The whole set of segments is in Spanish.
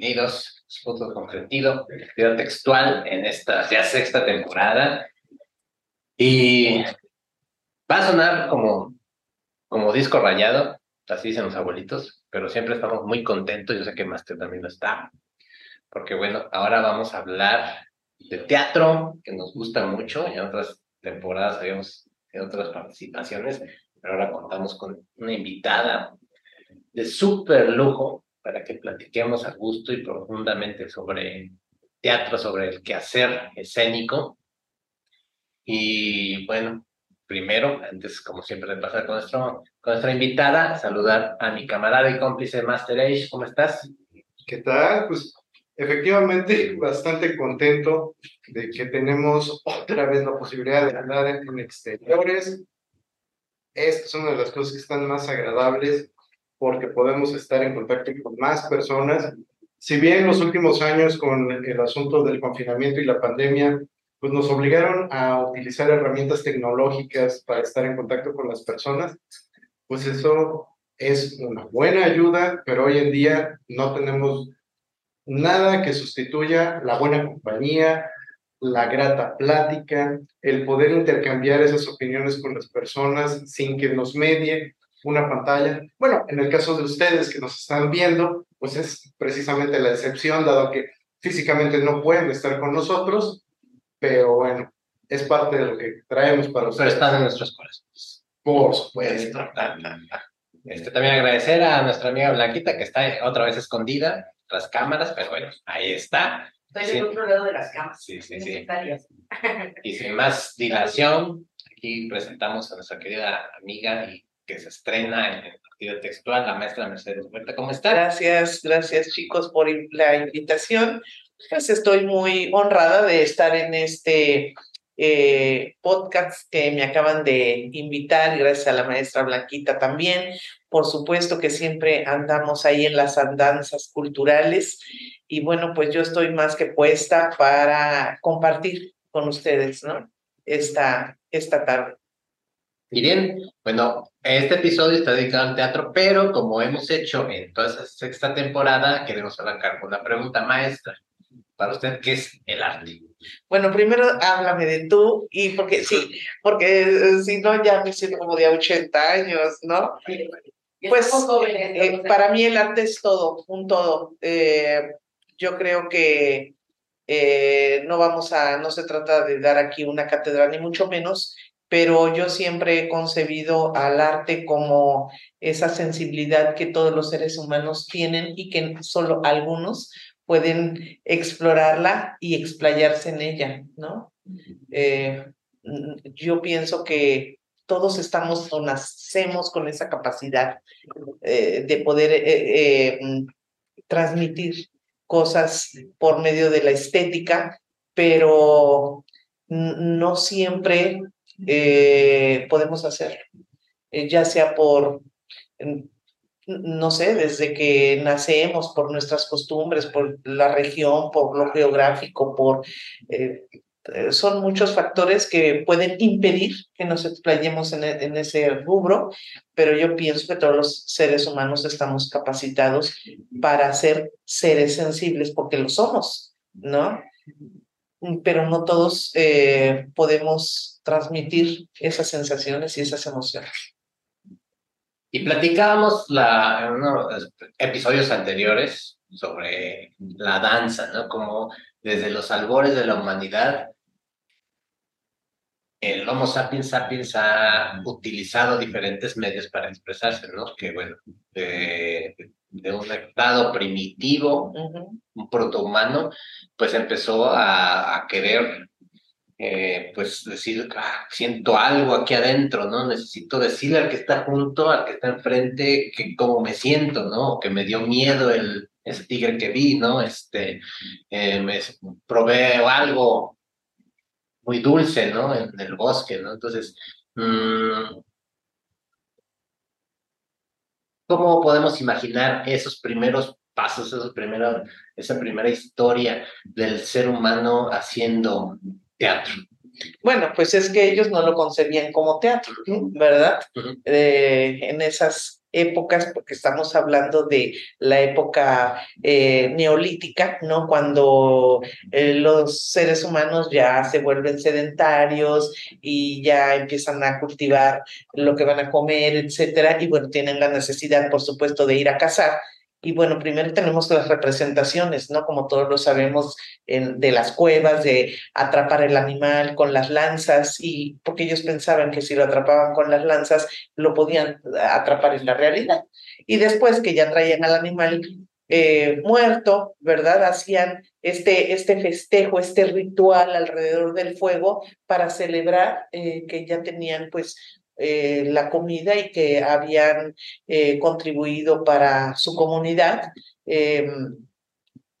bienvenidos a Puntos con Sentido, video textual en esta ya sexta temporada. Y va a sonar como, como disco rayado, así dicen los abuelitos, pero siempre estamos muy contentos, yo sé que Master también lo está, porque bueno, ahora vamos a hablar de teatro, que nos gusta mucho, en otras temporadas habíamos en otras participaciones, pero ahora contamos con una invitada de súper lujo, para que platiquemos a gusto y profundamente sobre teatro, sobre el quehacer escénico. Y bueno, primero, antes como siempre de pasar con, nuestro, con nuestra invitada, saludar a mi camarada y cómplice Master Age. ¿Cómo estás? ¿Qué tal? Pues efectivamente bastante contento de que tenemos otra vez la posibilidad de andar en exteriores. Esta es una de las cosas que están más agradables porque podemos estar en contacto con más personas. Si bien los últimos años con el asunto del confinamiento y la pandemia, pues nos obligaron a utilizar herramientas tecnológicas para estar en contacto con las personas, pues eso es una buena ayuda, pero hoy en día no tenemos nada que sustituya la buena compañía, la grata plática, el poder intercambiar esas opiniones con las personas sin que nos medie una pantalla. Bueno, en el caso de ustedes que nos están viendo, pues es precisamente la excepción, dado que físicamente no pueden estar con nosotros, pero bueno, es parte de lo que traemos para ustedes. Pero están en nuestros corazones. Por supuesto. Este, también agradecer a nuestra amiga Blanquita, que está otra vez escondida tras cámaras, pero bueno, ahí está. Estoy del otro lado de las cámaras. Sí, sí, sí. Y sin más dilación, aquí presentamos a nuestra querida amiga y que se estrena en el partido textual, la maestra Mercedes Huerta. ¿Cómo está? Gracias, gracias chicos por la invitación. Pues estoy muy honrada de estar en este eh, podcast que me acaban de invitar, gracias a la maestra Blanquita también. Por supuesto que siempre andamos ahí en las andanzas culturales y bueno, pues yo estoy más que puesta para compartir con ustedes, ¿no? Esta, esta tarde. Y bien, bueno, este episodio está dedicado al teatro, pero como hemos hecho en toda esta sexta temporada, queremos arrancar con una pregunta maestra. Para usted, ¿qué es el arte? Bueno, primero háblame de tú, y porque sí, porque eh, si no ya me siento como de 80 años, ¿no? Pues eh, para mí el arte es todo, un todo. Eh, yo creo que no vamos a, no se trata de dar aquí una cátedra, ni mucho menos, pero yo siempre he concebido al arte como esa sensibilidad que todos los seres humanos tienen y que solo algunos pueden explorarla y explayarse en ella, ¿no? Eh, yo pienso que todos estamos o nacemos con esa capacidad eh, de poder eh, mm, transmitir cosas por medio de la estética, pero no siempre eh, podemos hacerlo, eh, ya sea por, no sé, desde que nacemos, por nuestras costumbres, por la región, por lo geográfico, por... Eh, son muchos factores que pueden impedir que nos explayemos en, en, ese rubro, pero yo pienso que todos los seres humanos estamos capacitados para ser seres sensibles porque lo somos, ¿no? Pero no todos podemos transmitir esas sensaciones y esas emociones. Y platicábamos la, en unos episodios anteriores sobre la danza, ¿no? Como desde los albores de la humanidad, el Homo sapiens sapiens ha utilizado diferentes medios para expresarse, ¿no? Que bueno, de, un estado primitivo, un protohumano, pues empezó a, a querer eh, pues decir, ah, siento algo aquí adentro, ¿no? Necesito decirle al que está junto, al que está enfrente, que cómo me siento, ¿no? Que me dio miedo el, ese tigre que vi, ¿no? Este, eh, me probé algo muy dulce, ¿no? En el bosque, ¿no? Entonces, mm, ¿cómo podemos imaginar esos primeros pasos, esos primeros, esa primera historia del ser humano haciendo teatro. Bueno, pues es que ellos no lo concebían como teatro, ¿verdad? Eh, en esas épocas, porque estamos hablando de la época eh, neolítica, ¿no? Cuando eh, los seres humanos ya se vuelven sedentarios y ya empiezan a cultivar lo que van a comer, etcétera, y bueno, tienen la necesidad, por supuesto, de ir a cazar y bueno, primero tenemos las representaciones, ¿no? Como todos lo sabemos, de las cuevas, de atrapar el animal con las lanzas, y porque ellos pensaban que si lo atrapaban con las lanzas, lo podían atrapar en la realidad. Y después que ya traían al animal eh, muerto, ¿verdad? Hacían este, este festejo, este ritual alrededor del fuego para celebrar eh, que ya tenían pues eh, la comida y que habían eh, contribuido para su comunidad. Em,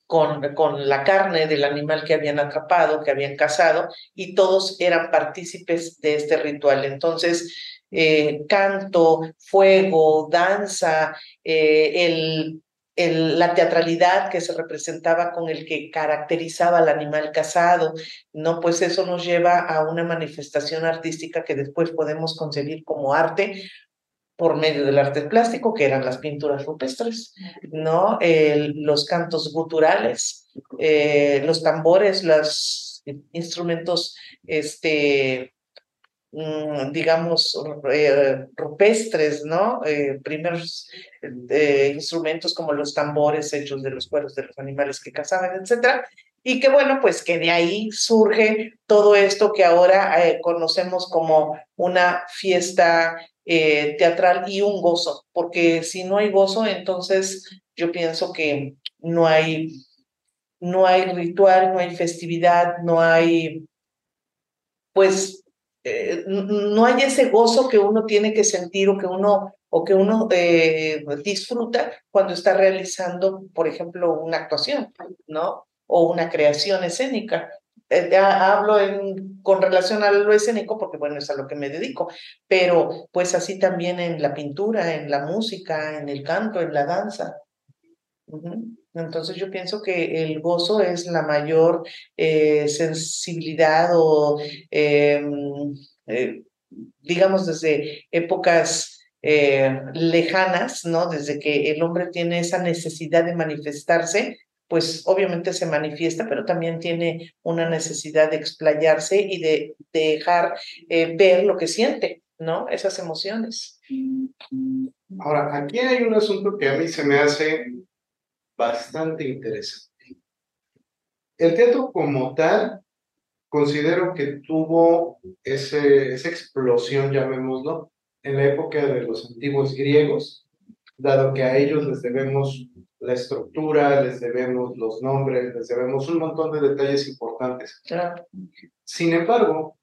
con, con, la carne del animal que habían atrapado, que habían cazado, y todos eran partícipes de este ritual. Entonces, eh, canto, fuego, danza, el, la teatralidad que se representaba con el que caracterizaba al animal cazado, ¿no? Pues eso nos lleva a una manifestación artística que después podemos concebir como arte por medio del arte plástico, que eran las pinturas rupestres, ¿no? los cantos guturales, eh, los tambores, los instrumentos este, digamos, eh, rupestres, ¿no? Eh, primeros eh, instrumentos como los tambores hechos de los cueros de los animales que cazaban, etcétera. Y que bueno, pues que de ahí surge todo esto que ahora conocemos como una fiesta teatral y un gozo, porque si no hay gozo, entonces yo pienso que no hay, no hay ritual, no hay festividad, no hay, pues eh, no hay ese gozo que uno tiene que sentir o que uno, o que uno eh, disfruta cuando está realizando, por ejemplo, una actuación, ¿no? O una creación escénica. Eh, hablo con relación a lo escénico porque, bueno, es a lo que me dedico, pero pues así también en la pintura, en la música, en el canto, en la danza. Entonces yo pienso que el gozo es la mayor eh, sensibilidad o, em, eh, digamos, desde épocas eh, lejanas, ¿no? Desde que el hombre tiene esa necesidad de manifestarse, pues obviamente se manifiesta, pero también tiene una necesidad de explayarse y de, dejar ver lo que siente, ¿no? Esas emociones. Ahora, aquí hay un asunto que a mí se me hace bastante interesante. El teatro como tal, considero que tuvo ese, esa explosión, llamémoslo, en la época de los antiguos griegos, dado que a ellos les debemos la estructura, les debemos los nombres, les debemos un montón de detalles importantes. Sin embargo,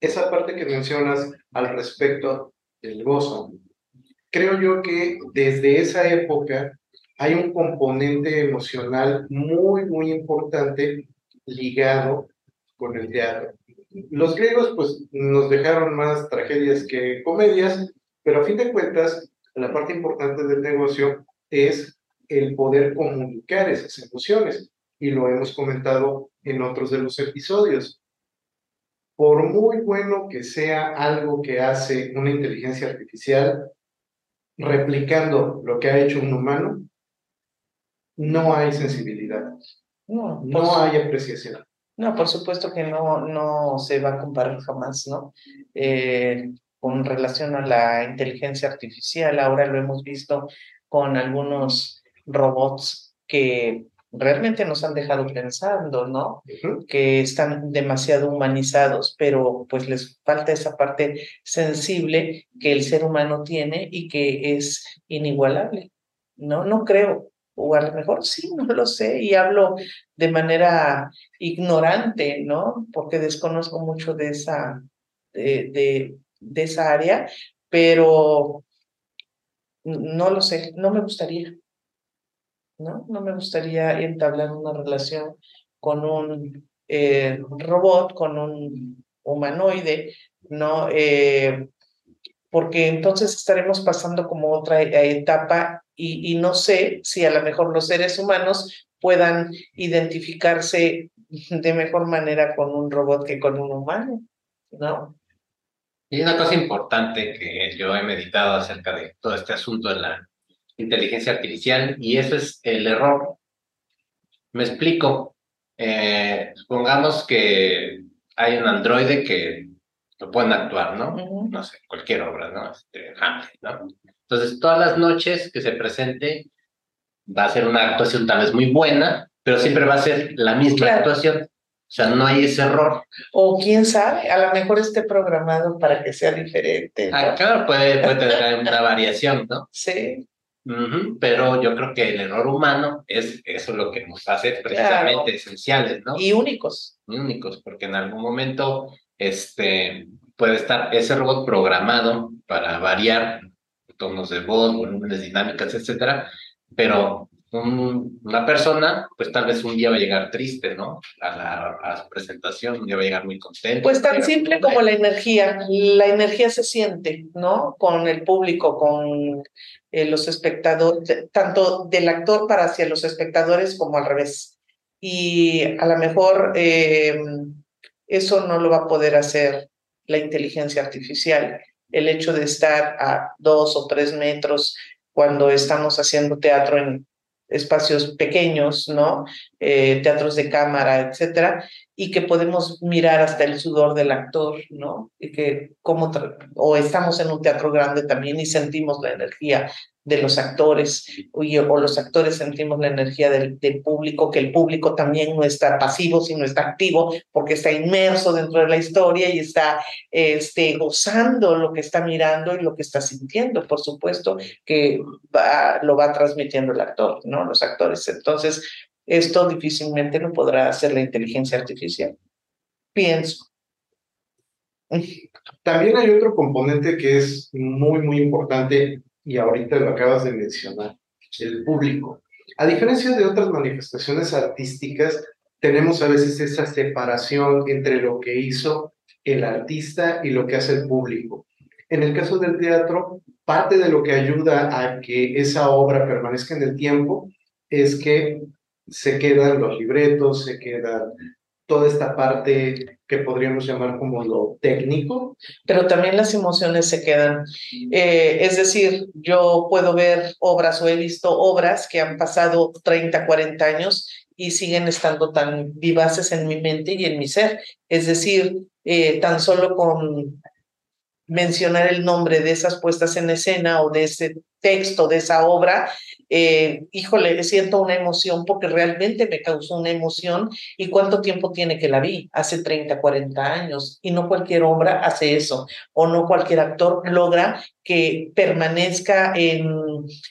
esa parte que mencionas al respecto del gozo, creo yo que desde esa época hay un componente emocional muy, muy importante ligado con el teatro. Los griegos pues nos dejaron más tragedias que comedias, pero a fin de cuentas la parte importante del negocio es el poder comunicar esas emociones y lo hemos comentado en otros de los episodios. Por muy bueno que sea algo que hace una inteligencia artificial, replicando lo que ha hecho un humano, no hay sensibilidad. No, no hay apreciación. No, por supuesto que no, no se va a comparar jamás, ¿no? Eh, con relación a la inteligencia artificial, ahora lo hemos visto con algunos robots que realmente nos han dejado pensando, ¿no? Que están demasiado humanizados, pero pues les falta esa parte sensible que el ser humano tiene y que es inigualable. No, no creo o a lo mejor sí, no lo sé, y hablo de manera ignorante, ¿no? Porque desconozco mucho de esa, de, de, esa área, pero no lo sé, no me gustaría, ¿no? No me gustaría entablar una relación con un eh, robot, con un humanoide, ¿no? Eh, porque entonces estaremos pasando como otra etapa y, no sé si a lo mejor los seres humanos puedan identificarse de mejor manera con un robot que con un humano, ¿no? Y una cosa importante que yo he meditado acerca de todo este asunto de la inteligencia artificial y eso es el error. Me explico. Eh, supongamos que hay un androide que lo pueden actuar, ¿no? No sé, cualquier obra, ¿no? Este, ¿no? Entonces, todas las noches que se presente va a ser una actuación tal vez muy buena, pero siempre va a ser la misma actuación. O sea, no hay ese error. O quién sabe, a lo mejor esté programado para que sea diferente. Ah, claro, puede, puede tener una variación, ¿no? Sí. pero yo creo que el error humano es eso lo que nos hace precisamente esenciales, ¿no? Y únicos. únicos, porque en algún momento este, puede estar ese robot programado para variar tonos de voz, volúmenes dinámicas, etcétera, pero una persona, pues tal vez un día va a llegar triste, ¿no? A, la, su presentación, un día va a llegar muy contento. Pues tan simple como la energía. La energía se siente, ¿no? Con el público, con eh, los espectadores, tanto del actor para hacia los espectadores como al revés. Y a lo mejor eh, eso no lo va a poder hacer la inteligencia artificial. El hecho de estar a dos o tres metros cuando estamos haciendo teatro en espacios pequeños, ¿no? Eh, teatros de cámara, etcétera, y que podemos mirar hasta el sudor del actor, ¿no? Y que como, o estamos en un teatro grande también y sentimos la energía de los actores o, los actores sentimos la energía del, público, que el público también no está pasivo, sino está activo porque está inmerso dentro de la historia y está este, gozando lo que está mirando y lo que está sintiendo, por supuesto, que lo va transmitiendo el actor, ¿no? Los actores. Entonces, esto difícilmente lo podrá hacer la inteligencia artificial. Pienso. También hay otro componente que es muy, muy importante y ahorita lo acabas de mencionar, el público. A diferencia de otras manifestaciones artísticas, tenemos a veces esa separación entre lo que hizo el artista y lo que hace el público. En el caso del teatro, parte de lo que ayuda a que esa obra permanezca en el tiempo es que se quedan los libretos, se quedan toda esta parte que podríamos llamar como lo técnico. Pero también las emociones se quedan. Eh, es decir, yo puedo ver obras o he visto obras que han pasado 30, 40 años y siguen estando tan vivaces en mi mente y en mi ser. Es decir, eh, tan solo con mencionar el nombre de esas puestas en escena o de ese texto, de esa obra, eh, híjole, siento una emoción porque realmente me causó una emoción. ¿Y cuánto tiempo tiene que la vi? Hace 30, 40 años. Y no cualquier obra hace eso. O no cualquier actor logra que permanezca en,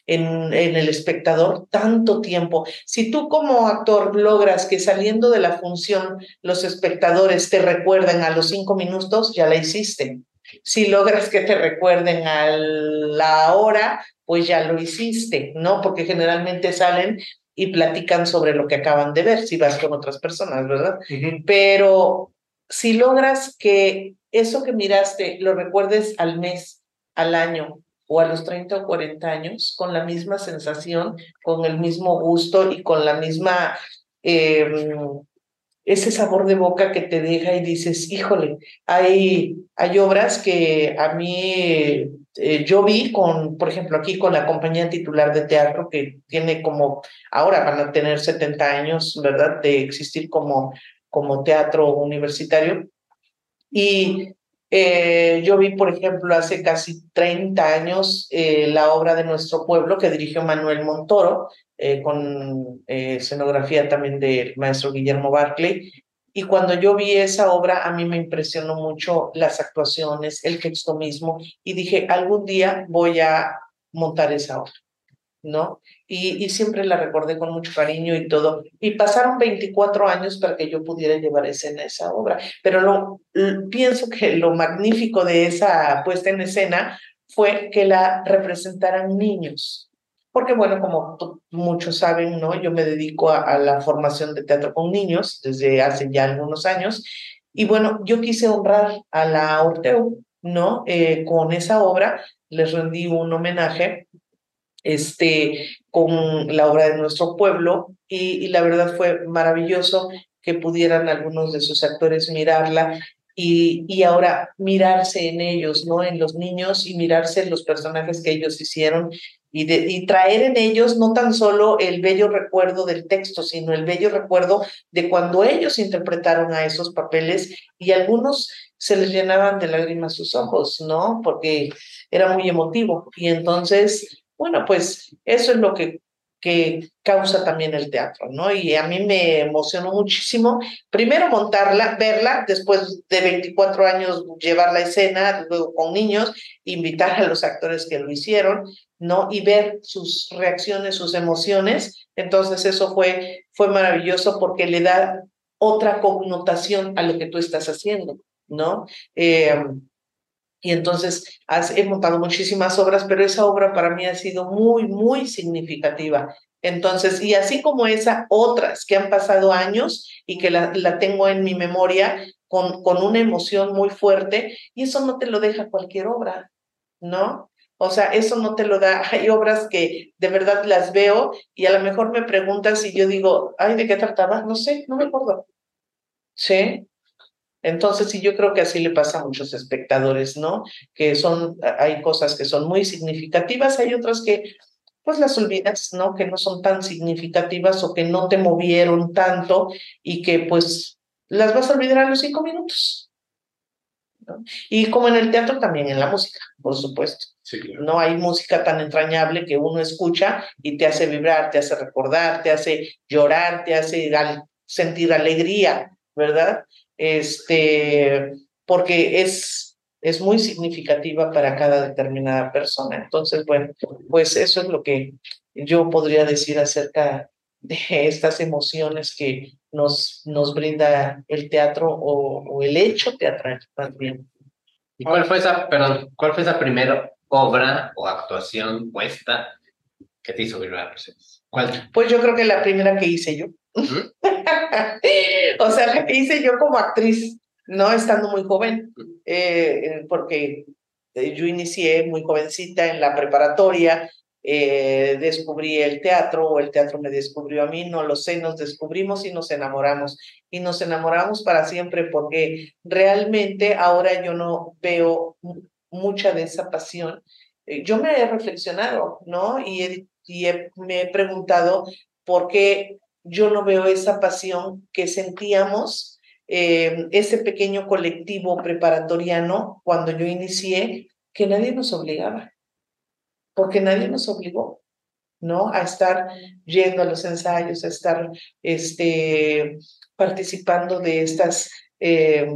en, en el espectador tanto tiempo. Si tú como actor logras que saliendo de la función los espectadores te recuerden a los cinco minutos, ya la hiciste. Si logras que te recuerden a la hora, pues ya lo hiciste, ¿no? Porque generalmente salen y platican sobre lo que acaban de ver, si vas con otras personas, ¿verdad? Pero si logras que eso que miraste lo recuerdes al mes, al año o a los 30 o 40 años, con la misma sensación, con el mismo gusto y con la misma... Em, ese sabor de boca que te deja y dices, híjole, hay, hay obras que a mí eh, yo vi con, por ejemplo, aquí con la compañía titular de teatro que tiene como, ahora van a tener 70 años, ¿verdad?, de existir como, como teatro universitario. Y eh, yo vi, por ejemplo, hace casi 30 años eh, la obra de nuestro pueblo que dirigió Manuel Montoro, eh, con escenografía también del maestro Guillermo Barclay. Y cuando yo vi esa obra, a mí me impresionó mucho las actuaciones, el texto mismo, y dije, algún día voy a montar esa obra, ¿no? Y, y siempre la recordé con mucho cariño y todo. Y pasaron 24 años para que yo pudiera llevar escena esa obra. Pero lo, pienso que lo magnífico de esa puesta en escena fue que la representaran niños porque bueno, como muchos saben, ¿no? Yo me dedico a, la formación de teatro con niños desde hace ya algunos años y bueno, yo quise honrar a la Orteu, ¿no? Eh, con esa obra les rendí un homenaje este, con la obra de nuestro pueblo y, la verdad fue maravilloso que pudieran algunos de sus actores mirarla y, y ahora mirarse en ellos, ¿no? En los niños y mirarse en los personajes que ellos hicieron y, de, y traer en ellos no tan solo el bello recuerdo del texto, sino el bello recuerdo de cuando ellos interpretaron a esos papeles y algunos se les llenaban de lágrimas sus ojos, ¿no? Porque era muy emotivo. Y entonces, bueno, pues eso es lo que que causa también el teatro, ¿no? Y a mí me emocionó muchísimo, primero montarla, verla, después de 24 años llevar la escena, luego con niños, invitar a los actores que lo hicieron, ¿no? Y ver sus reacciones, sus emociones. Entonces eso fue, fue maravilloso porque le da otra connotación a lo que tú estás haciendo, ¿no? Eh, y entonces he montado muchísimas obras, pero esa obra para mí ha sido muy, muy significativa. Entonces, y así como esa, otras que han pasado años y que la, la tengo en mi memoria con, con una emoción muy fuerte, y eso no te lo deja cualquier obra, ¿no? O sea, eso no te lo da. Hay obras que de verdad las veo y a lo mejor me preguntas y yo digo, ay, ¿de qué trataba? No sé, no me acuerdo. ¿Sí? Entonces, sí, yo creo que así le pasa a muchos espectadores, ¿no? Que son, hay cosas que son muy significativas, hay otras que pues las olvidas, ¿no? Que no son tan significativas o que no te movieron tanto y que pues las vas a olvidar a los cinco minutos. ¿no? Y como en el teatro, también en la música, por supuesto. Sí, claro. No hay música tan entrañable que uno escucha y te hace vibrar, te hace recordar, te hace llorar, te hace sentir alegría, ¿verdad? Este, porque es, es muy significativa para cada determinada persona. Entonces, bueno, pues eso es lo que yo podría decir acerca de estas emociones que nos, nos brinda el teatro o, o el hecho teatral también. ¿Y cuál fue esa, perdón, cuál fue esa primera obra o actuación puesta que te hizo vibrar? ¿Cuál? Pues yo creo que la primera que hice yo. O sea, la que hice yo como actriz, no estando muy joven, eh, porque yo inicié muy jovencita en la preparatoria, eh, descubrí el teatro o el teatro me descubrió a mí, no lo sé, nos descubrimos y nos enamoramos. Y nos enamoramos para siempre porque realmente ahora yo no veo mucha de esa pasión. Eh, yo me he reflexionado, ¿no? Y, he, y he, me he preguntado por qué yo no veo esa pasión que sentíamos, eh, ese pequeño colectivo preparatoriano cuando yo inicié, que nadie nos obligaba, porque nadie nos obligó, ¿no? A estar yendo a los ensayos, a estar este, participando de estas eh,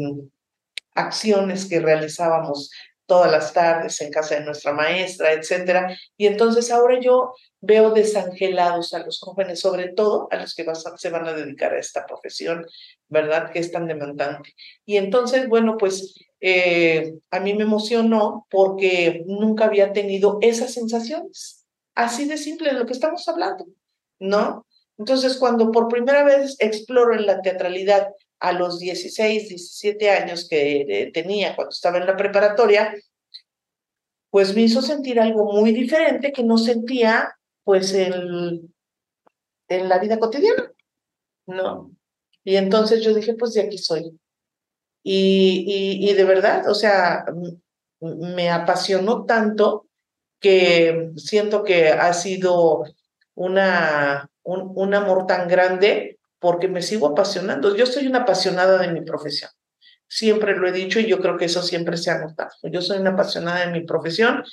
acciones que realizábamos todas las tardes en casa de nuestra maestra, etcétera. Y entonces ahora yo veo desangelados a los jóvenes, sobre todo a los que se van a dedicar a esta profesión, ¿verdad? Que es tan demandante. Y entonces, bueno, pues eh, a mí me emocionó porque nunca había tenido esas sensaciones. Así de simple de lo que estamos hablando, ¿no? Entonces, cuando por primera vez exploro en la teatralidad a los 16, 17 años que eh, tenía cuando estaba en la preparatoria, pues me hizo sentir algo muy diferente que no sentía pues en, en la vida cotidiana, ¿no? Y entonces yo dije, pues de aquí soy. Y, y, y de verdad, o sea, me apasionó tanto que siento que ha sido una, un, un amor tan grande porque me sigo apasionando. Yo soy una apasionada de mi profesión. Siempre lo he dicho y yo creo que eso siempre se ha notado. Yo soy una apasionada de mi profesión.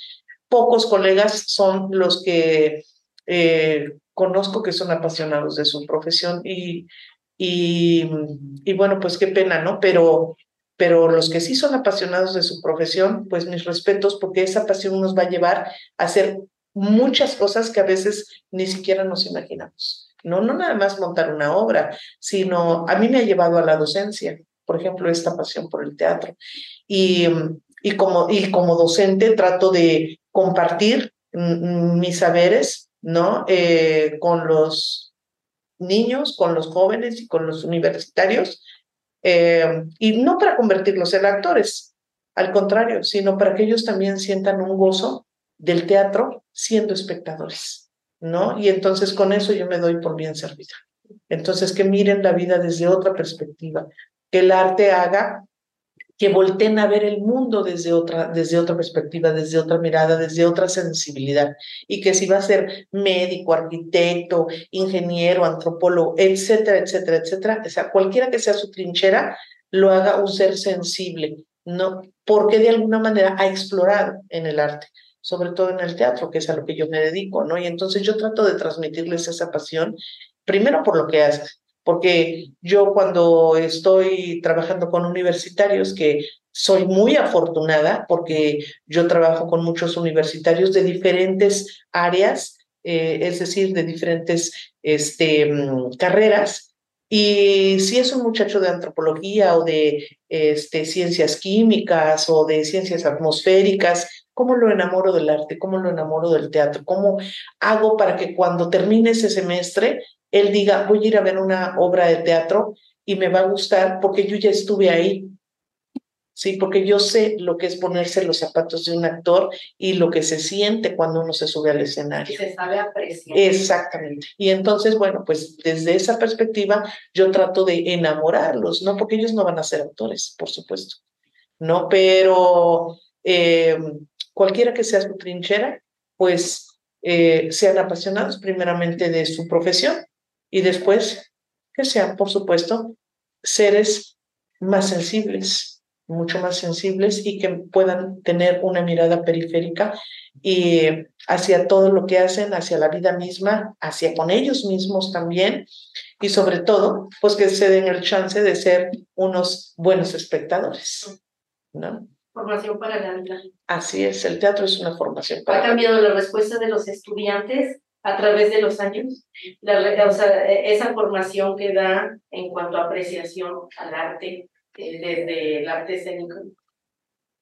Pocos colegas son los que eh, conozco que son apasionados de su profesión y, y, y, bueno, pues qué pena, ¿no? Pero, pero los que sí son apasionados de su profesión, pues mis respetos porque esa pasión nos va a llevar a hacer muchas cosas que a veces ni siquiera nos imaginamos. No, no nada más montar una obra, sino a mí me ha llevado a la docencia, por ejemplo, esta pasión por el teatro. Y, y, como, y como docente trato de compartir mis saberes, ¿no? Eh, con los niños, con los jóvenes y con los universitarios, eh, y no para convertirlos en actores, al contrario, sino para que ellos también sientan un gozo del teatro siendo espectadores. ¿No? Y entonces con eso yo me doy por bien servida. Entonces que miren la vida desde otra perspectiva, que el arte haga que volteen a ver el mundo desde otra, desde otra perspectiva, desde otra mirada, desde otra sensibilidad. Y que si va a ser médico, arquitecto, ingeniero, antropólogo, etcétera, etcétera, etcétera, o sea, cualquiera que sea su trinchera, lo haga un ser sensible, ¿no? Porque de alguna manera ha explorado en el arte, sobre todo en el teatro, que es a lo que yo me dedico, ¿no? Y entonces yo trato de transmitirles esa pasión, primero por lo que haces, porque yo cuando estoy trabajando con universitarios, que soy muy afortunada porque yo trabajo con muchos universitarios de diferentes áreas, eh, es decir, de diferentes este, mm, carreras. Y si es un muchacho de antropología o de este, ciencias químicas o de ciencias atmosféricas, ¿cómo lo enamoro del arte? ¿Cómo lo enamoro del teatro? ¿Cómo hago para que cuando termine ese semestre él diga, voy a ir a ver una obra de teatro y me va a gustar porque yo ya estuve ahí. Sí, porque yo sé lo que es ponerse los zapatos de un actor y lo que se siente cuando uno se sube al escenario. se sabe apreciar. Exactamente. Y entonces, bueno, pues desde esa perspectiva yo trato de enamorarlos, ¿no? Porque ellos no van a ser actores, por supuesto, ¿no? Pero eh, cualquiera que sea su trinchera, pues eh, sean apasionados primeramente de su profesión y después que sean, por supuesto, seres más sensibles, mucho más sensibles y que puedan tener una mirada periférica y hacia todo lo que hacen, hacia la vida misma, hacia con ellos mismos también y sobre todo, pues que se den el chance de ser unos buenos espectadores, ¿no? Formación para la vida. Así es, el teatro es una formación para ¿Ha cambiado la respuesta de los estudiantes a través de los años, la, o sea, esa formación que da en cuanto a apreciación al arte, eh, desde el arte escénico.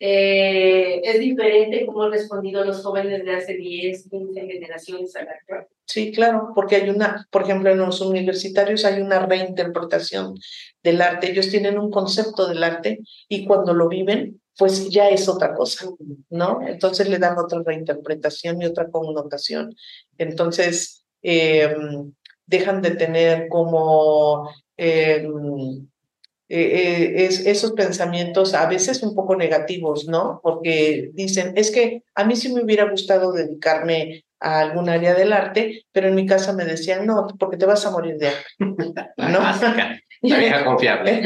Eh, es diferente cómo han respondido los jóvenes de hace 10, 15 generaciones al actual. Sí, claro, porque hay una, por ejemplo, en los universitarios hay una reinterpretación del arte. Ellos tienen un concepto del arte y cuando lo viven, pues ya es otra cosa, ¿no? Entonces le dan otra reinterpretación y otra connotación. Entonces, em, dejan de tener como em, eh, eh, esos pensamientos a veces un poco negativos, ¿no? Porque dicen, es que a mí sí me hubiera gustado dedicarme a algún área del arte, pero en mi casa me decían, no, porque te vas a morir de hambre, ¿no? La vieja confiable.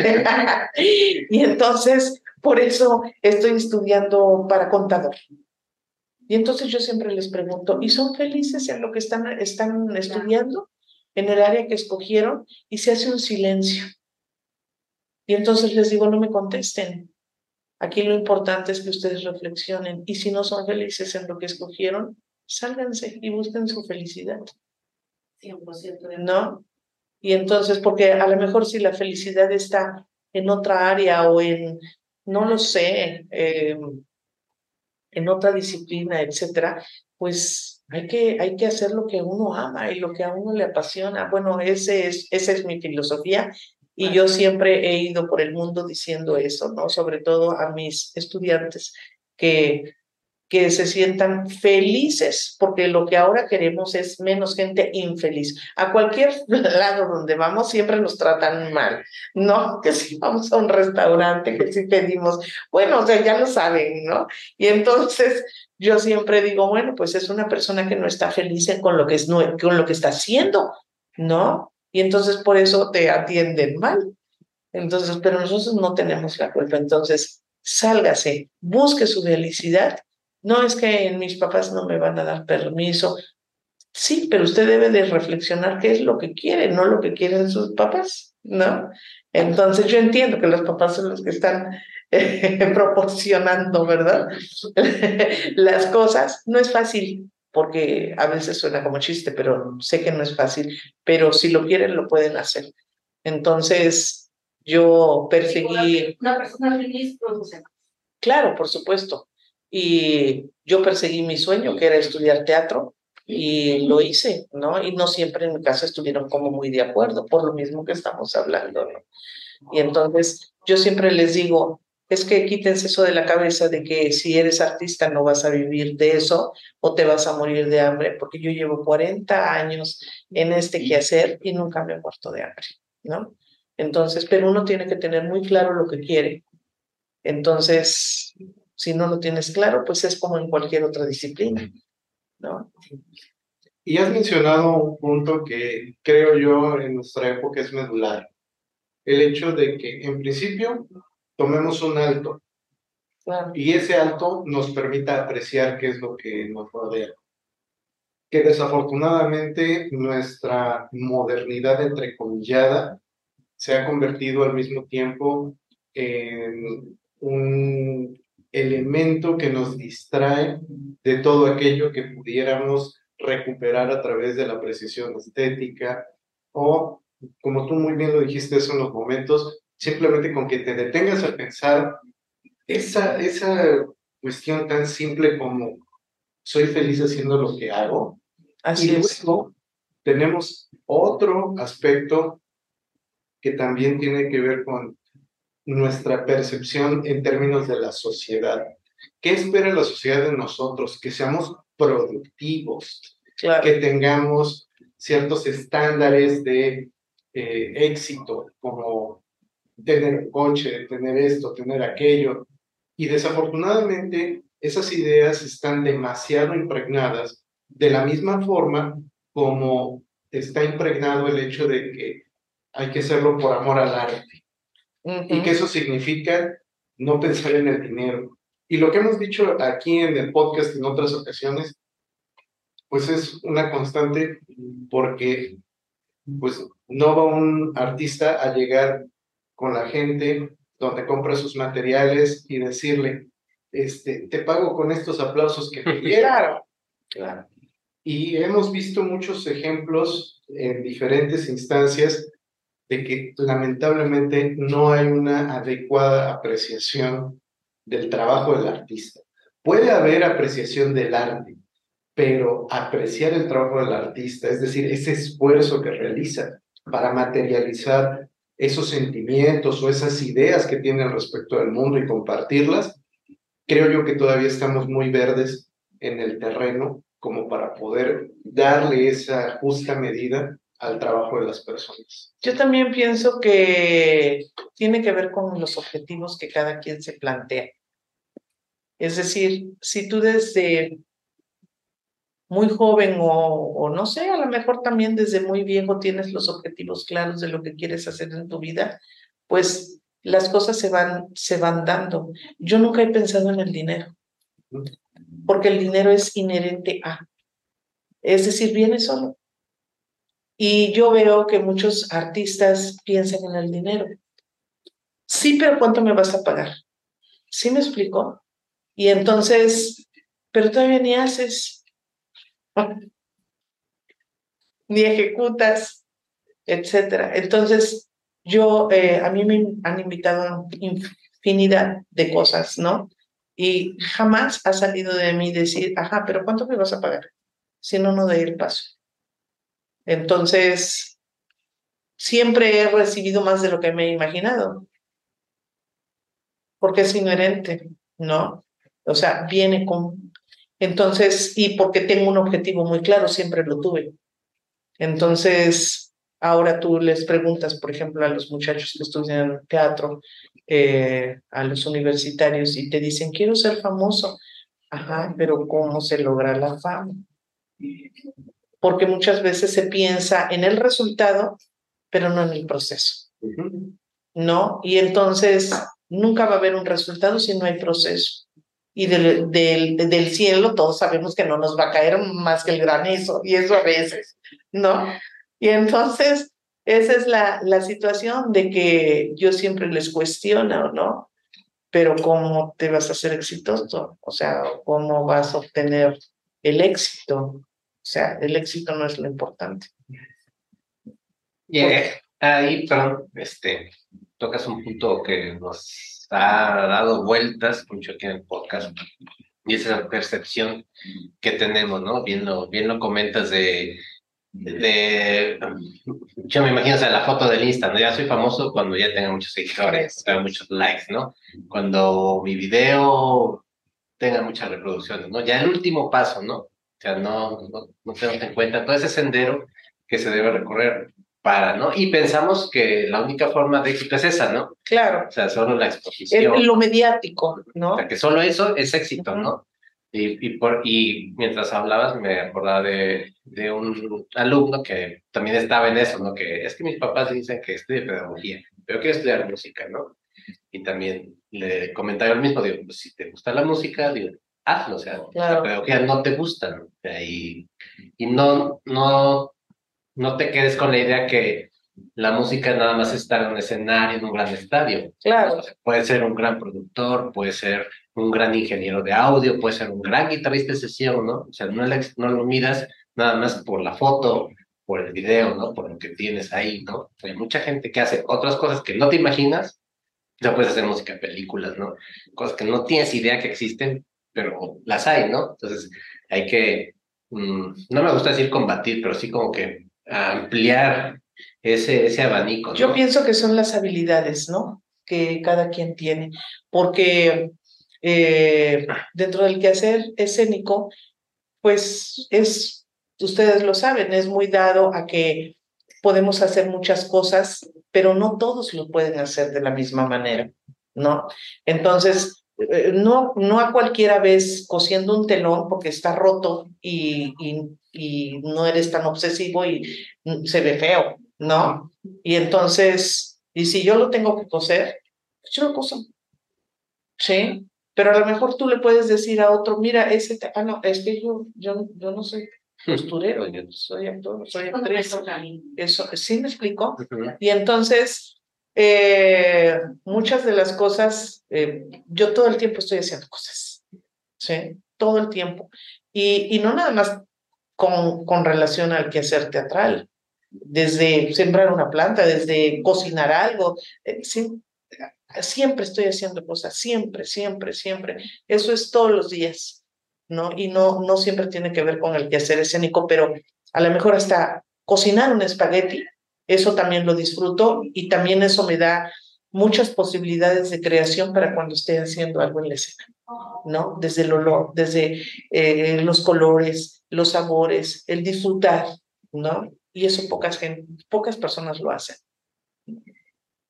y entonces, por eso estoy estudiando para contador. Y entonces yo siempre les pregunto, ¿y son felices en lo que están, están estudiando? En el área que escogieron y se hace un silencio. Y entonces les digo, no me contesten. Aquí lo importante es que ustedes reflexionen y si no son felices en lo que escogieron, sálganse y busquen su felicidad. 100% de ¿No? Y entonces, porque a lo mejor si la felicidad está en otra área o en, no lo sé, em, en otra disciplina, etcétera, pues hay que, hay que hacer lo que uno ama y lo que a uno le apasiona. Bueno, ese es, esa es mi filosofía y yo siempre he ido por el mundo diciendo eso, ¿no? Sobre todo a mis estudiantes que que se sientan felices, porque lo que ahora queremos es menos gente infeliz. A cualquier lado donde vamos siempre nos tratan mal, ¿no? Que si vamos a un restaurante, que si pedimos, bueno, o sea, ya lo saben, ¿no? Y entonces yo siempre digo, bueno, pues es una persona que no está feliz con lo que, es, con lo que está haciendo, ¿no? Y entonces por eso te atienden mal. Entonces, pero nosotros no tenemos la culpa. Entonces, sálgase, busque su felicidad no es que mis papás no me van a dar permiso. Sí, pero usted debe de reflexionar qué es lo que quiere, no lo que quieren sus papás, ¿no? Entonces yo entiendo que los papás son los que están eh, proporcionando, ¿verdad? Las cosas. No es fácil, porque a veces suena como chiste, pero sé que no es fácil, pero si lo quieren, lo pueden hacer. Entonces, yo perseguí... Una persona feliz produce. Claro, por supuesto. Y yo perseguí mi sueño, que era estudiar teatro, y lo hice, ¿no? Y no siempre en mi casa estuvieron como muy de acuerdo, por lo mismo que estamos hablando, ¿no? Y entonces yo siempre les digo, es que quítense eso de la cabeza de que si eres artista no vas a vivir de eso o te vas a morir de hambre, porque yo llevo 40 años en este quehacer y nunca me he muerto de hambre, ¿no? Entonces, pero uno tiene que tener muy claro lo que quiere Entonces, si no lo tienes claro, pues es como en cualquier otra disciplina, ¿no? Y has mencionado un punto que creo yo en nuestra época es medular. El hecho de que en principio tomemos un alto y ese alto nos permita apreciar qué es lo que nos rodea. Que desafortunadamente nuestra modernidad entrecomillada se ha convertido al mismo tiempo en un elemento que nos distrae de todo aquello que pudiéramos recuperar a través de la apreciación estética o, como tú muy bien lo dijiste hace unos momentos, simplemente con que te detengas a pensar esa, esa cuestión tan simple como soy feliz haciendo lo que hago. Así y es. luego tenemos otro aspecto que también tiene que ver con nuestra percepción en términos de la sociedad. ¿Qué espera la sociedad de nosotros? Que seamos productivos, Claro. que tengamos ciertos estándares de eh, éxito, como tener un coche, tener esto, tener aquello. Y desafortunadamente esas ideas están demasiado impregnadas de la misma forma como está impregnado el hecho de que hay que hacerlo por amor al arte y que eso significa no pensar en el dinero. Y lo que hemos dicho aquí en el podcast en otras ocasiones, pues es una constante porque pues no va un artista a llegar con la gente donde compra sus materiales y decirle, este, te pago con estos aplausos que me dieron. Claro, claro. Y hemos visto muchos ejemplos en diferentes instancias de que lamentablemente no hay una adecuada apreciación del trabajo del artista. Puede haber apreciación del arte, pero apreciar el trabajo del artista, es decir, ese esfuerzo que realiza para materializar esos sentimientos o esas ideas que tienen respecto del mundo y compartirlas, creo yo que todavía estamos muy verdes en el terreno como para poder darle esa justa medida al trabajo de las personas. Yo también pienso que tiene que ver con los objetivos que cada quien se plantea. Es decir, si tú desde muy joven o, o, no sé, a lo mejor también desde muy viejo tienes los objetivos claros de lo que quieres hacer en tu vida, pues las cosas se van, se van dando. Yo nunca he pensado en el dinero, porque el dinero es inherente a, es decir, viene solo. Y yo veo que muchos artistas piensan en el dinero. Sí, pero ¿cuánto me vas a pagar? ¿Sí me explicó? Y entonces, pero todavía ni haces, ni ejecutas, etcétera. Entonces, yo, eh, a mí me han invitado infinidad de cosas, ¿no? Y jamás ha salido de mí decir, ajá, pero ¿cuánto me vas a pagar? Si no, no doy el paso. Entonces, siempre he recibido más de lo que me he imaginado, porque es inherente, ¿no? O sea, viene con... Entonces, y porque tengo un objetivo muy claro, siempre lo tuve. Entonces, ahora tú les preguntas, por ejemplo, a los muchachos que estudian teatro, eh, a los universitarios, y te dicen, quiero ser famoso. Ajá, pero ¿cómo se logra la fama? porque muchas veces se piensa en el resultado, pero no en el proceso. ¿No? Y entonces nunca va a haber un resultado si no hay proceso. Y del, del, del cielo todos sabemos que no nos va a caer más que el granizo, y eso a veces, ¿no? Y entonces esa es la, la situación de que yo siempre les cuestiono, ¿no? Pero ¿cómo te vas a hacer exitoso? O sea, ¿cómo vas a obtener el éxito? O sea, el éxito no es lo importante. Y eh, ahí, perdón, este, tocas un punto que nos ha dado vueltas mucho aquí en el podcast, y esa percepción que tenemos, ¿no? Bien lo, bien lo comentas de, de, yo me imagino, o sea, la foto del Insta, ¿no? Ya soy famoso cuando ya tenga muchos seguidores, tenga muchos likes, ¿no? Cuando mi video tenga muchas reproducciones, ¿no? Ya el último paso, ¿no? O sea, no, no, no tenemos en cuenta todo ese sendero que se debe recorrer para, ¿no? Y pensamos que la única forma de éxito es esa, ¿no? Claro. O sea, solo la exposición. lo mediático, ¿no? O sea, que solo eso es éxito, ¿no? Y, y, por, y mientras hablabas me acordaba de, de un alumno que también estaba en eso, ¿no? Que es que mis papás dicen que estudie pedagogía, pero quiero estudiar música, ¿no? Y también le comentaba el mismo, digo, pues si te gusta la música, digo, hazlo, o sea, la pedagogía no te gusta, ¿no? Y, y no, no no te quedes con la idea que la música nada más estar en un escenario, en un gran estadio. Claro. puede ser un gran productor, puede ser un gran ingeniero de audio, puede ser un gran guitarrista de sesión, ¿no? O sea, no, no lo miras nada más por la foto, por el video, ¿no? Por lo que tienes ahí, ¿no? Hay mucha gente que hace otras cosas que no te imaginas. Ya puedes hacer música, películas, ¿no? Cosas que no tienes idea que existen, pero las hay, ¿no? Entonces, hay que, mm, no me gusta decir combatir, pero sí como que ampliar ese, ese abanico. Yo pienso que son las habilidades, ¿no? Que cada quien tiene, porque eh, dentro del quehacer escénico, pues es, ustedes lo saben, es muy dado a que podemos hacer muchas cosas, pero no todos lo pueden hacer de la misma manera, ¿no? Entonces, eh, no, no a cualquiera vez cosiendo un telón porque está roto y, y, no eres tan obsesivo y se ve feo, ¿no? Y entonces, y si yo lo tengo que coser, pues yo lo coso. Sí, pero a lo mejor tú le puedes decir a otro, mira, ese, ah, no, es que yo, yo, yo no soy costurero, yo soy actor, soy actriz. Eso, ¿sí me explico? Y entonces, eh, muchas de las cosas, eh, yo todo el tiempo estoy haciendo cosas, ¿sí? Todo el tiempo. Y, y no nada más con, relación al quehacer teatral, desde sembrar una planta, desde cocinar algo, eh, siempre estoy haciendo cosas, siempre, siempre, siempre. Eso es todos los días, ¿no? Y no, no siempre tiene que ver con el quehacer escénico, pero a lo mejor hasta cocinar un espagueti eso también lo disfruto y también eso me da muchas posibilidades de creación para cuando esté haciendo algo en la escena, ¿no? Desde el olor, desde eh, los colores, los sabores, el disfrutar, ¿no? Y eso pocas, pocas personas lo hacen.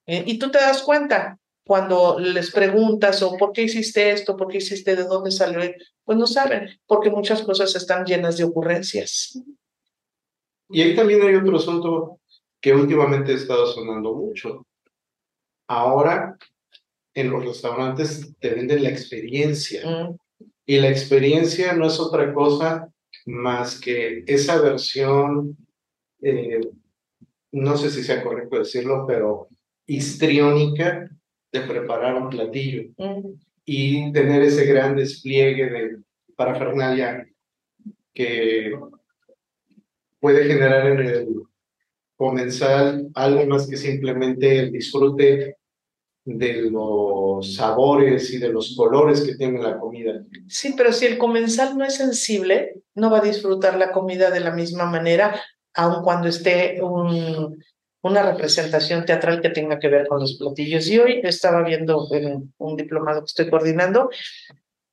Y tú te das cuenta cuando les preguntas o por qué hiciste esto, por qué hiciste, de dónde salió, pues no saben, porque muchas cosas están llenas de ocurrencias. Y ahí también hay otro asunto que últimamente ha estado sonando mucho. Ahora en los restaurantes te venden la experiencia. Mm. Y la experiencia no es otra cosa más que esa versión, eh, no sé si sea correcto decirlo, pero histriónica de preparar un platillo mm. y tener ese gran despliegue de parafernalia que puede generar en el comenzar algo más que simplemente el disfrute de los sabores y de los colores que tiene la comida. Sí, pero si el comensal no es sensible, no va a disfrutar la comida de la misma manera, aun cuando esté un, una representación teatral que tenga que ver con los platillos. Y hoy estaba viendo en un diplomado que estoy coordinando,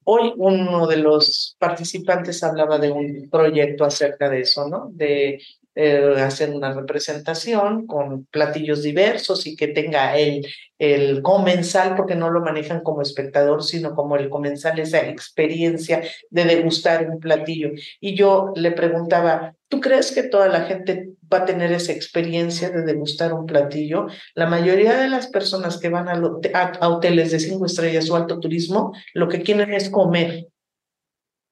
hoy uno de los participantes hablaba de un proyecto acerca de eso, ¿no? De eh, hacen una representación con platillos diversos y que tenga el, el comensal, porque no lo manejan como espectador, sino como el comensal, esa experiencia de degustar un platillo. Y yo le preguntaba, ¿tú crees que toda la gente va a tener esa experiencia de degustar un platillo? La mayoría de las personas que van a, a hoteles de cinco estrellas o alto turismo, lo que quieren es comer,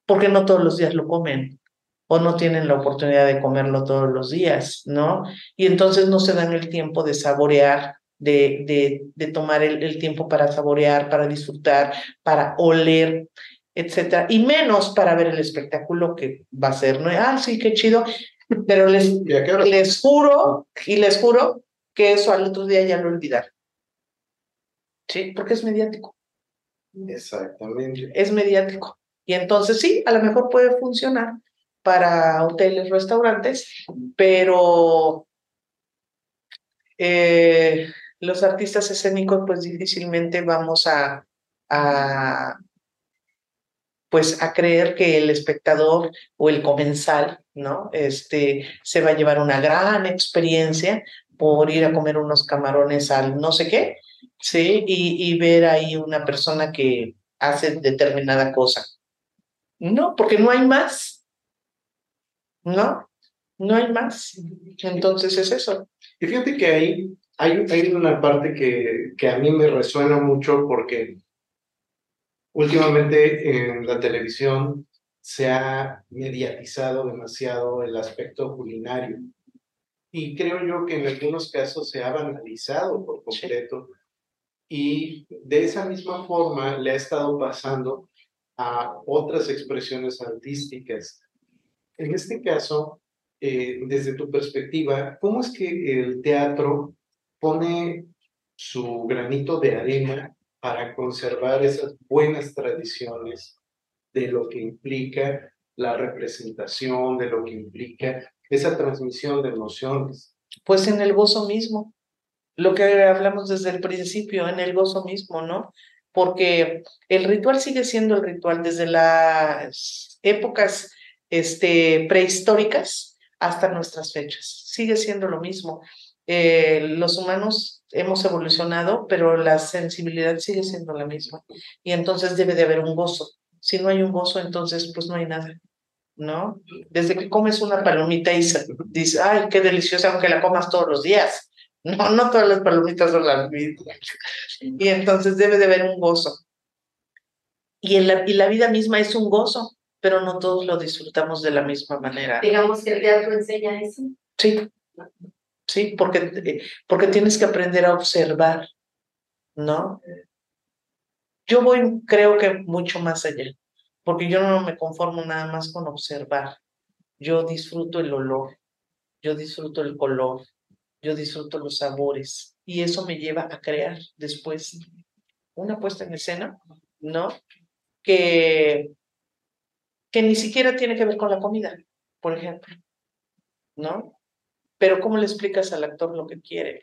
porque no todos los días lo comen o no tienen la oportunidad de comerlo todos los días, ¿no? Y entonces no se dan el tiempo de saborear, de, de, de tomar el, el, tiempo para saborear, para disfrutar, para oler, etcétera, y menos para ver el espectáculo que va a ser, ¿no? Ah, sí, qué chido, pero les, les juro, y les juro que eso al otro día ya lo olvidar. Sí, porque es mediático. Exactamente. Es mediático. Y entonces sí, a lo mejor puede funcionar, para hoteles, restaurantes, pero eh, los artistas escénicos pues difícilmente vamos a, pues a creer que el espectador o el comensal, ¿no? Este, se va a llevar una gran experiencia por ir a comer unos camarones al no sé qué, ¿sí? Y, y ver ahí una persona que hace determinada cosa. No, porque no hay más. No, no hay más. Entonces es eso. Y fíjate que ahí hay, hay una parte que, que a mí me resuena mucho porque últimamente en la televisión se ha mediatizado demasiado el aspecto culinario. Y creo yo que en algunos casos se ha banalizado por completo. Y de esa misma forma le ha estado pasando a otras expresiones artísticas. En este caso, eh, desde tu perspectiva, ¿cómo es que el teatro pone su granito de arena para conservar esas buenas tradiciones de lo que implica la representación, de lo que implica esa transmisión de emociones? Pues en el gozo mismo, lo que hablamos desde el principio, en el gozo mismo, ¿no? Porque el ritual sigue siendo el ritual desde las épocas este, prehistóricas hasta nuestras fechas. Sigue siendo lo mismo. Eh, los humanos hemos evolucionado, pero la sensibilidad sigue siendo la misma. Y entonces debe de haber un gozo. Si no hay un gozo, entonces pues no hay nada. ¿No? Desde que comes una palomita y dices, ay, qué deliciosa, aunque la comas todos los días. No, no todas las palomitas son las mismas. Y entonces debe de haber un gozo. Y, en la, y la vida misma es un gozo pero no todos lo disfrutamos de la misma manera. Digamos que el teatro enseña eso. Sí, sí, porque, porque tienes que aprender a observar, ¿no? Yo voy, creo que mucho más allá, porque yo no me conformo nada más con observar. Yo disfruto el olor, yo disfruto el color, yo disfruto los sabores, y eso me lleva a crear después una puesta en escena, ¿no? Que que ni siquiera tiene que ver con la comida, por ejemplo, ¿no? Pero ¿cómo le explicas al actor lo que quiere?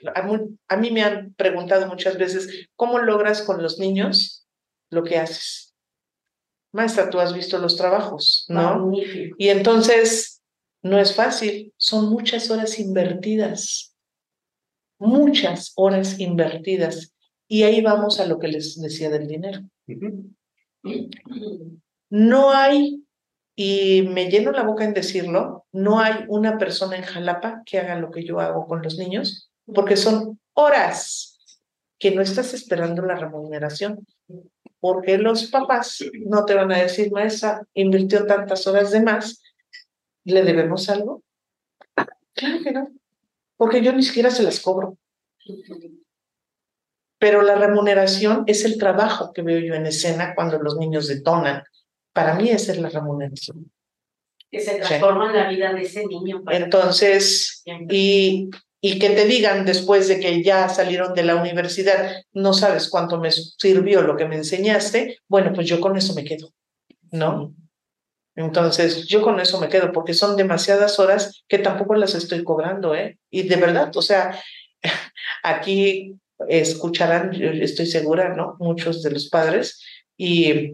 A, mí me han preguntado muchas veces, ¿cómo logras con los niños lo que haces? Maestra, tú has visto los trabajos, ¿no? Y entonces, no es fácil, son muchas horas invertidas, muchas horas invertidas. Y ahí vamos a lo que les decía del dinero. No hay y me lleno la boca en decirlo, no hay una persona en Jalapa que haga lo que yo hago con los niños, porque son horas que no estás esperando la remuneración, porque los papás no te van a decir, maestra, invirtió tantas horas de más, ¿le debemos algo? Claro que no, porque yo ni siquiera se las cobro. Pero la remuneración es el trabajo que veo yo en escena cuando los niños detonan, para mí esa es la remuneración. Que se transforma en la vida de ese niño. Entonces, y, y que te digan después de que ya salieron de la universidad, no sabes cuánto me sirvió lo que me enseñaste, bueno, pues yo con eso me quedo, ¿no? Entonces, yo con eso me quedo porque son demasiadas horas que tampoco las estoy cobrando, ¿eh? Y de verdad, o sea, aquí escucharán, estoy segura, ¿no? Muchos de los padres y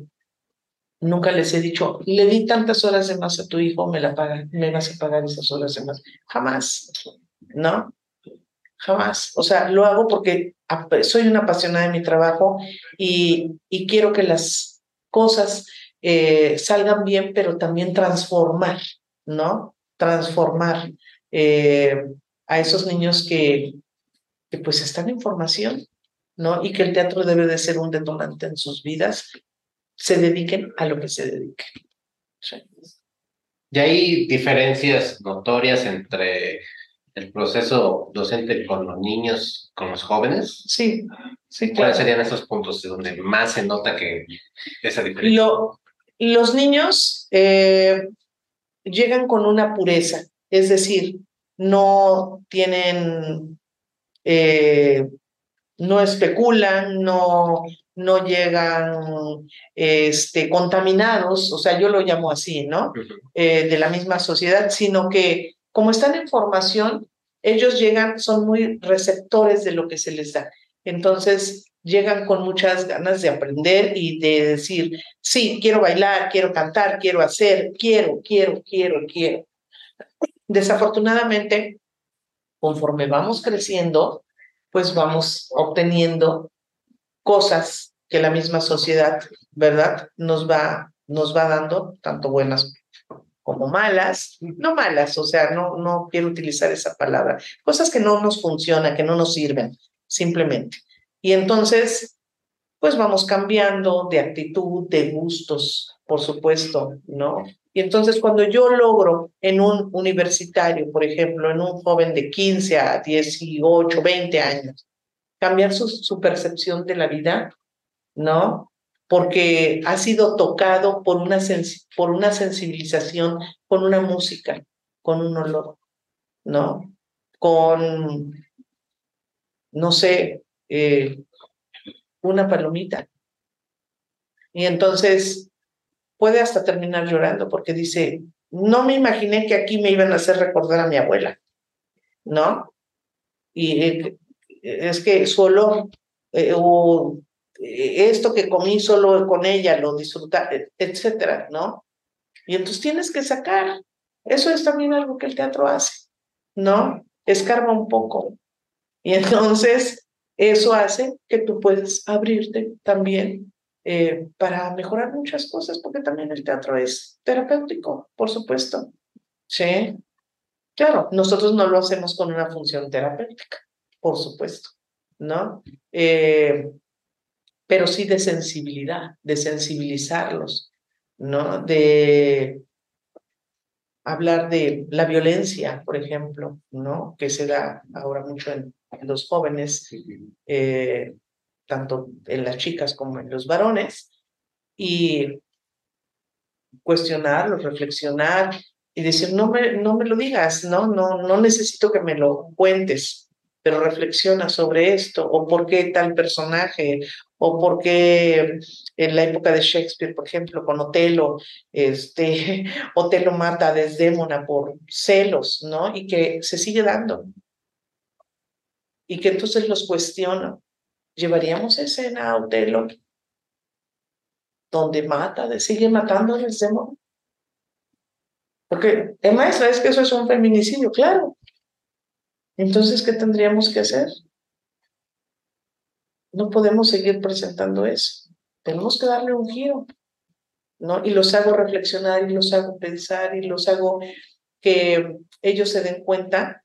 Nunca les he dicho, le di tantas horas de más a tu hijo, me la pagan, me vas a pagar esas horas de más. Jamás, ¿no? Jamás. O sea, lo hago porque soy una apasionada de mi trabajo y, y quiero que las cosas eh, salgan bien, pero también transformar, ¿no? Transformar eh, a esos niños que, que pues están en formación, ¿no? Y que el teatro debe de ser un detonante en sus vidas se dediquen a lo que se dediquen. ¿Y hay diferencias notorias entre el proceso docente con los niños, con los jóvenes? Sí, sí, claro. ¿Cuáles serían esos puntos donde más se nota que esa diferencia? los niños eh, llegan con una pureza, es decir, no tienen, eh, no especulan, no, no llegan este, contaminados, o sea, yo lo llamo así, ¿no? Eh, de la misma sociedad, sino que como están en formación, ellos llegan, son muy receptores de lo que se les da. Entonces, llegan con muchas ganas de aprender y de decir, sí, quiero bailar, quiero cantar, quiero hacer, quiero, quiero, quiero, quiero. Desafortunadamente, conforme vamos creciendo, pues vamos obteniendo cosas que la misma sociedad, ¿verdad? Nos va, nos va dando, tanto buenas como malas, no malas, o sea, no, no quiero utilizar esa palabra, cosas que no nos funcionan, que no nos sirven, simplemente. Y entonces, pues vamos cambiando de actitud, de gustos, por supuesto, ¿no? Y entonces cuando yo logro en un universitario, por ejemplo, en un joven de 15 a 18, 20 años, cambiar su, percepción de la vida, ¿no? porque ha sido tocado por una, por una sensibilización con una música, con un olor, ¿no? Con, no sé, eh, una palomita. Y entonces puede hasta terminar llorando porque dice, no me imaginé que aquí me iban a hacer recordar a mi abuela, ¿no? Y eh, es que su olor eh, o eh, esto que comí solo con ella, lo disfrutar, etcétera, ¿no? Y entonces tienes que sacar. Eso es también algo que el teatro hace, ¿no? Escarba un poco. Y entonces eso hace que tú puedes abrirte también eh, para mejorar muchas cosas, porque también el teatro es terapéutico, por supuesto. Sí. Claro, nosotros no lo hacemos con una función terapéutica, por supuesto, ¿no? Eh, pero sí de sensibilidad, de sensibilizarlos, ¿no? De hablar de la violencia, por ejemplo, ¿no? Que se da ahora mucho en, los jóvenes, eh, tanto en las chicas como en los varones, y cuestionarlo, reflexionar y decir, no me, no me lo digas, ¿no? No, no necesito que me lo cuentes, pero reflexiona sobre esto, o por qué tal personaje, o por qué en la época de Shakespeare, por ejemplo, con Otelo, este, Otelo mata a Desdémona por celos, ¿no? Y que se sigue dando. Y que entonces los cuestiona. ¿Llevaríamos escena a Otelo donde mata, sigue matando a Desdémona? Porque, es maestra, es que eso es un feminicidio, claro. Entonces, ¿qué tendríamos que hacer? No podemos seguir presentando eso. Tenemos que darle un giro, ¿no? Y los hago reflexionar y los hago pensar y los hago que ellos se den cuenta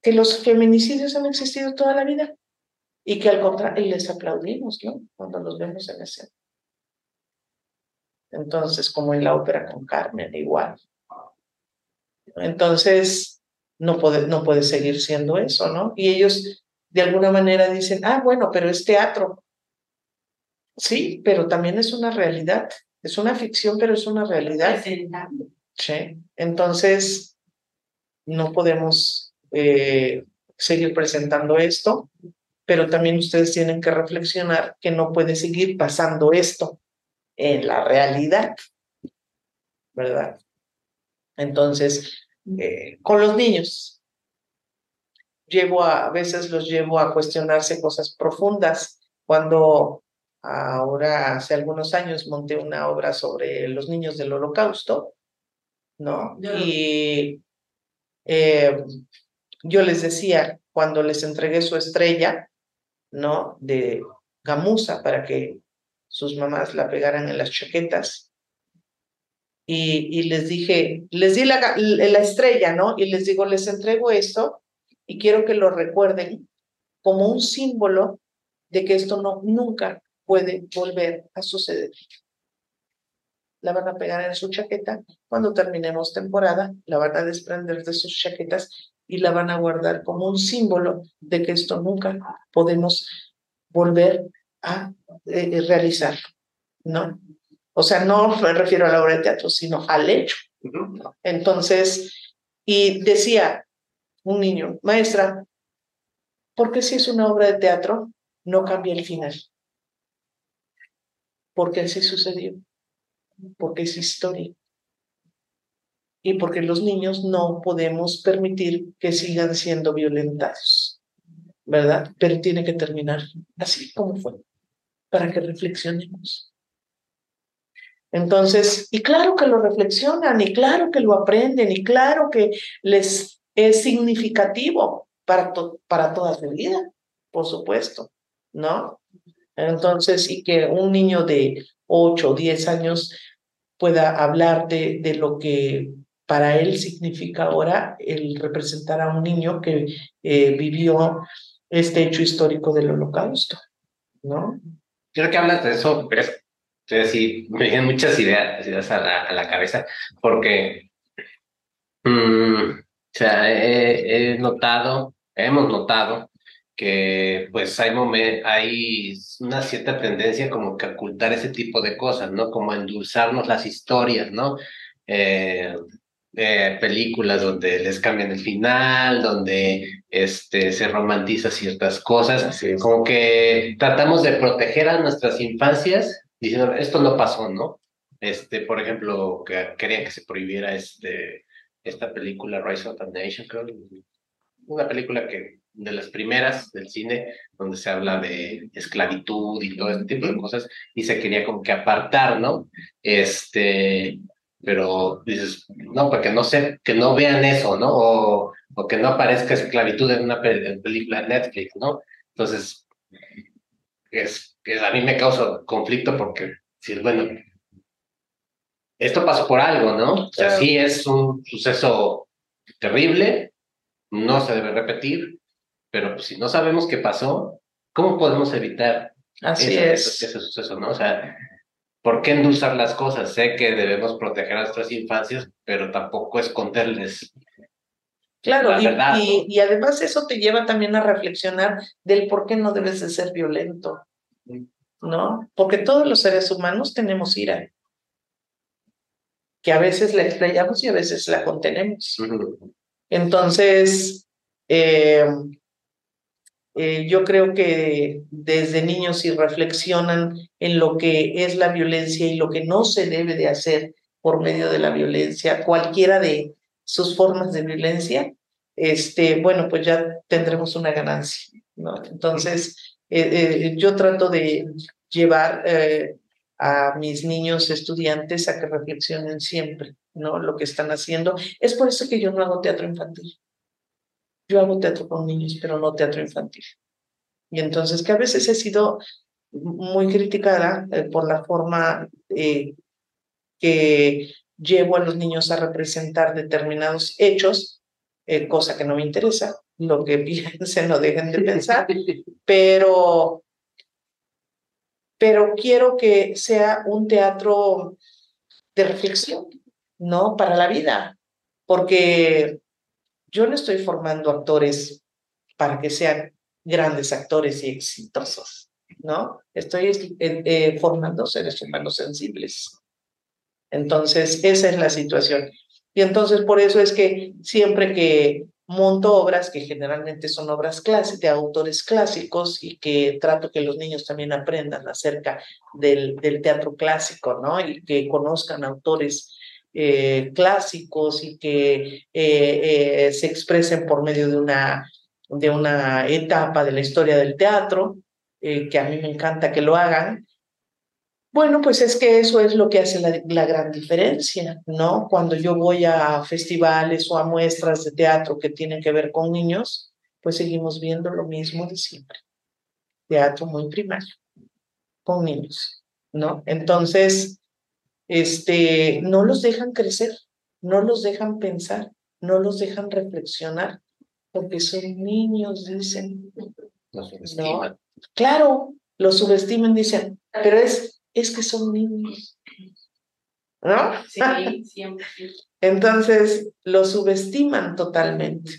que los feminicidios han existido toda la vida y que al contrario, les aplaudimos, ¿no? Cuando los vemos en escena. Entonces, como en la ópera con Carmen, igual. Entonces, no puede, no puede seguir siendo eso, ¿no? Y ellos de alguna manera dicen, ah, bueno, pero es teatro. Sí, pero también es una realidad. Es una ficción, pero es una realidad. Sí. Entonces, no podemos eh, seguir presentando esto, pero también ustedes tienen que reflexionar que no puede seguir pasando esto en la realidad, ¿verdad? Entonces, eh, con los niños. Llevo a, a veces los llevo a cuestionarse cosas profundas. Cuando ahora, hace algunos años, monté una obra sobre los niños del holocausto, ¿no? Y eh, yo les decía, cuando les entregué su estrella, ¿no? De gamuza para que sus mamás la pegaran en las chaquetas, y, les dije, les di la, la estrella, ¿no? Y les digo, les entrego esto y quiero que lo recuerden como un símbolo de que esto no nunca puede volver a suceder. La van a pegar en su chaqueta. Cuando terminemos temporada, la van a desprender de sus chaquetas y la van a guardar como un símbolo de que esto nunca podemos volver a eh, realizar, ¿no? O sea, no me refiero a la obra de teatro, sino al hecho. Entonces, y decía un niño, maestra, ¿por qué si es una obra de teatro no cambia el final? Porque así sucedió, porque es historia. Y porque los niños no podemos permitir que sigan siendo violentados, ¿verdad? Pero tiene que terminar así como fue, para que reflexionemos. Entonces, y claro que lo reflexionan, y claro que lo aprenden, y claro que les es significativo para, para toda su vida, por supuesto, ¿no? Entonces, y que un niño de 8 o 10 años pueda hablar de, de lo que para él significa ahora el representar a un niño que eh, vivió este hecho histórico del holocausto, ¿no? Creo que hablas de eso, pero es, sí, me vienen muchas ideas, ideas a, la, a la cabeza, porque mm, o sea, he, notado, hemos notado que pues hay, hay una cierta tendencia como que ocultar ese tipo de cosas, ¿no? Como endulzarnos las historias, ¿no? Eh, eh, películas donde les cambian el final, donde este, se romantiza ciertas cosas, como que tratamos de proteger a nuestras infancias diciendo, esto no pasó, ¿no? Este, por ejemplo, que querían que se prohibiera este, esta película Rise of the Nation, creo, una película que de las primeras del cine donde se habla de esclavitud y todo ese tipo de cosas y se quería como que apartar, ¿no? Este, pero dices, no, porque no sé, que no vean eso, ¿no? O, o que no aparezca esclavitud en una película de Netflix, ¿no? Entonces, es, que a mí me causa conflicto porque, si bueno, esto pasó por algo, ¿no? O sea, sí es un suceso terrible, no se debe repetir, pero pues, si no sabemos qué pasó, ¿cómo podemos evitar Así es. ese suceso, ¿no? O sea, ¿Por qué endulzar las cosas? Sé que debemos proteger a nuestras infancias, pero tampoco esconderles. Claro, y, y, además eso te lleva también a reflexionar del por qué no debes de ser violento, ¿no? Porque todos los seres humanos tenemos ira, que a veces la explayamos y a veces la contenemos. Entonces, eh, eh, yo creo que desde niños si reflexionan en lo que es la violencia y lo que no se debe de hacer por medio de la violencia, cualquiera de sus formas de violencia, este, bueno, pues ya tendremos una ganancia, ¿no? Entonces, eh, eh, yo trato de llevar a mis niños estudiantes a que reflexionen siempre, ¿no? Lo que están haciendo. Es por eso que yo no hago teatro infantil. Yo hago teatro con niños, pero no teatro infantil. Y entonces que a veces he sido muy criticada eh, por la forma eh, que llevo a los niños a representar determinados hechos, eh, cosa que no me interesa, lo que piensen o dejen de pensar, pero, pero quiero que sea un teatro de reflexión, ¿no? Para la vida, porque yo no estoy formando actores para que sean grandes actores y exitosos, ¿no? Estoy eh, eh, formando seres humanos sensibles. Entonces, esa es la situación. Y entonces, por eso es que siempre que monto obras, que generalmente son obras clásicas, de autores clásicos, y que trato que los niños también aprendan acerca del, teatro clásico, ¿no? Y que conozcan autores eh, clásicos y que eh, eh, se expresen por medio de una etapa de la historia del teatro, que a mí me encanta que lo hagan. Bueno, pues es que eso es lo que hace la, la, gran diferencia, ¿no? Cuando yo voy a festivales o a muestras de teatro que tienen que ver con niños, pues seguimos viendo lo mismo de siempre. Teatro muy primario, con niños, ¿no? Entonces, este, no los dejan crecer, no los dejan pensar, no los dejan reflexionar, porque son niños, dicen. Los subestiman. Claro, los subestiman, dicen, pero es, es que son niños. ¿No? Sí, siempre. Entonces, los subestiman totalmente.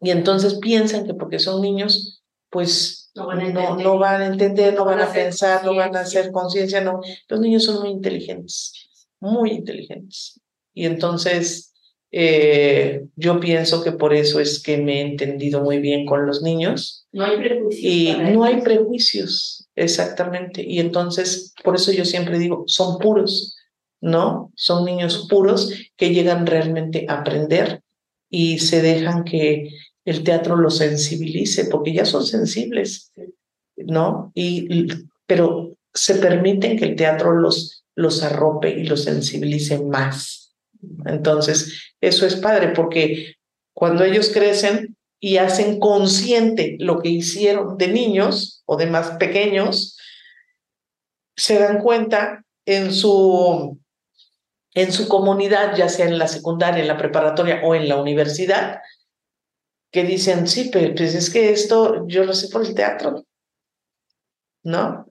Y entonces piensan que porque son niños, pues no van a entender, no, van a, entender, no van a pensar, no van a hacer conciencia, no. Los niños son muy inteligentes, muy inteligentes. Y entonces eh, yo pienso que por eso es que me he entendido muy bien con los niños. No hay prejuicios. Y no hay prejuicios, exactamente. Y entonces, por eso yo siempre digo, son puros, ¿no? Son niños puros que llegan realmente a aprender y se dejan que el teatro los sensibilice, porque ya son sensibles, ¿no? Y, pero se permiten que el teatro los, los arrope y los sensibilice más. Entonces, eso es padre, porque Cuando ellos crecen y hacen consciente lo que hicieron de niños o de más pequeños, se dan cuenta en su, en su comunidad, ya sea en la secundaria, en la preparatoria o en la universidad, que dicen, sí, pero pues es que esto yo lo sé por el teatro, ¿no?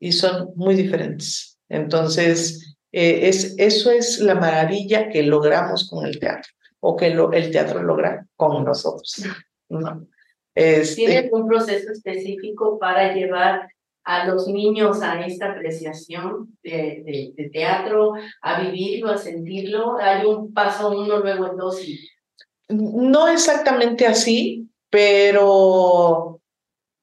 Y son muy diferentes. Entonces, eh, es, eso es la maravilla que logramos con el teatro o que lo, el teatro logra con nosotros. ¿no? Este, ¿Tiene un proceso específico para llevar a los niños a esta apreciación de, de, teatro, a vivirlo, a sentirlo? ¿Hay un paso uno, luego el dos? Y... No exactamente así, pero,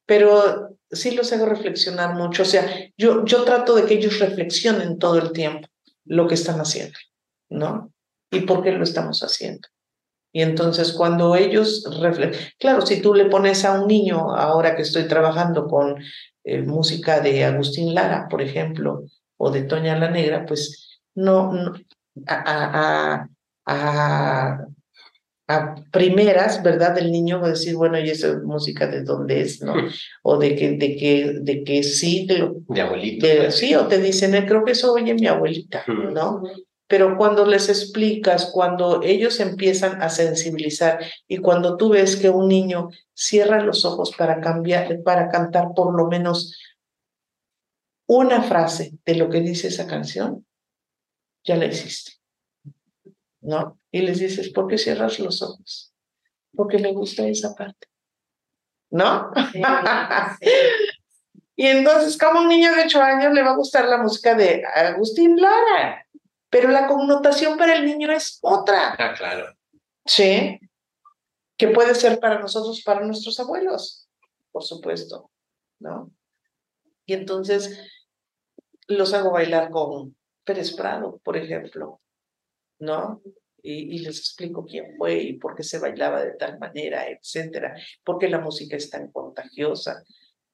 pero sí los hago reflexionar mucho. O sea, yo, yo trato de que ellos reflexionen todo el tiempo lo que están haciendo, ¿no? ¿Y por qué lo estamos haciendo? Y entonces cuando ellos reflexionan, claro, si tú le pones a un niño, ahora que estoy trabajando con eh, música de Agustín Lara, por ejemplo, o de Toña la Negra, pues no, no a, a, a, primeras, ¿verdad? Del niño va a decir, bueno, y esa música de dónde es, ¿no? O de que, de que, de que sí, de, de abuelito. Pues. sí, o te dicen, eh, creo que eso oye mi abuelita, ¿no? pero cuando les explicas, cuando ellos empiezan a sensibilizar y cuando tú ves que un niño cierra los ojos para cambiar, para cantar por lo menos una frase de lo que dice esa canción, ya la hiciste. ¿No? Y les dices, ¿por qué cierras los ojos? Porque le gusta esa parte. ¿No? y entonces, como un niño de ocho años le va a gustar la música de Agustín Lara? pero la connotación para el niño es otra. Ah, claro. Sí, que puede ser para nosotros, para nuestros abuelos, por supuesto, ¿no? Y entonces los hago bailar con Pérez Prado, por ejemplo, ¿no? Y, les explico quién fue y por qué se bailaba de tal manera, etcétera, por qué la música es tan contagiosa,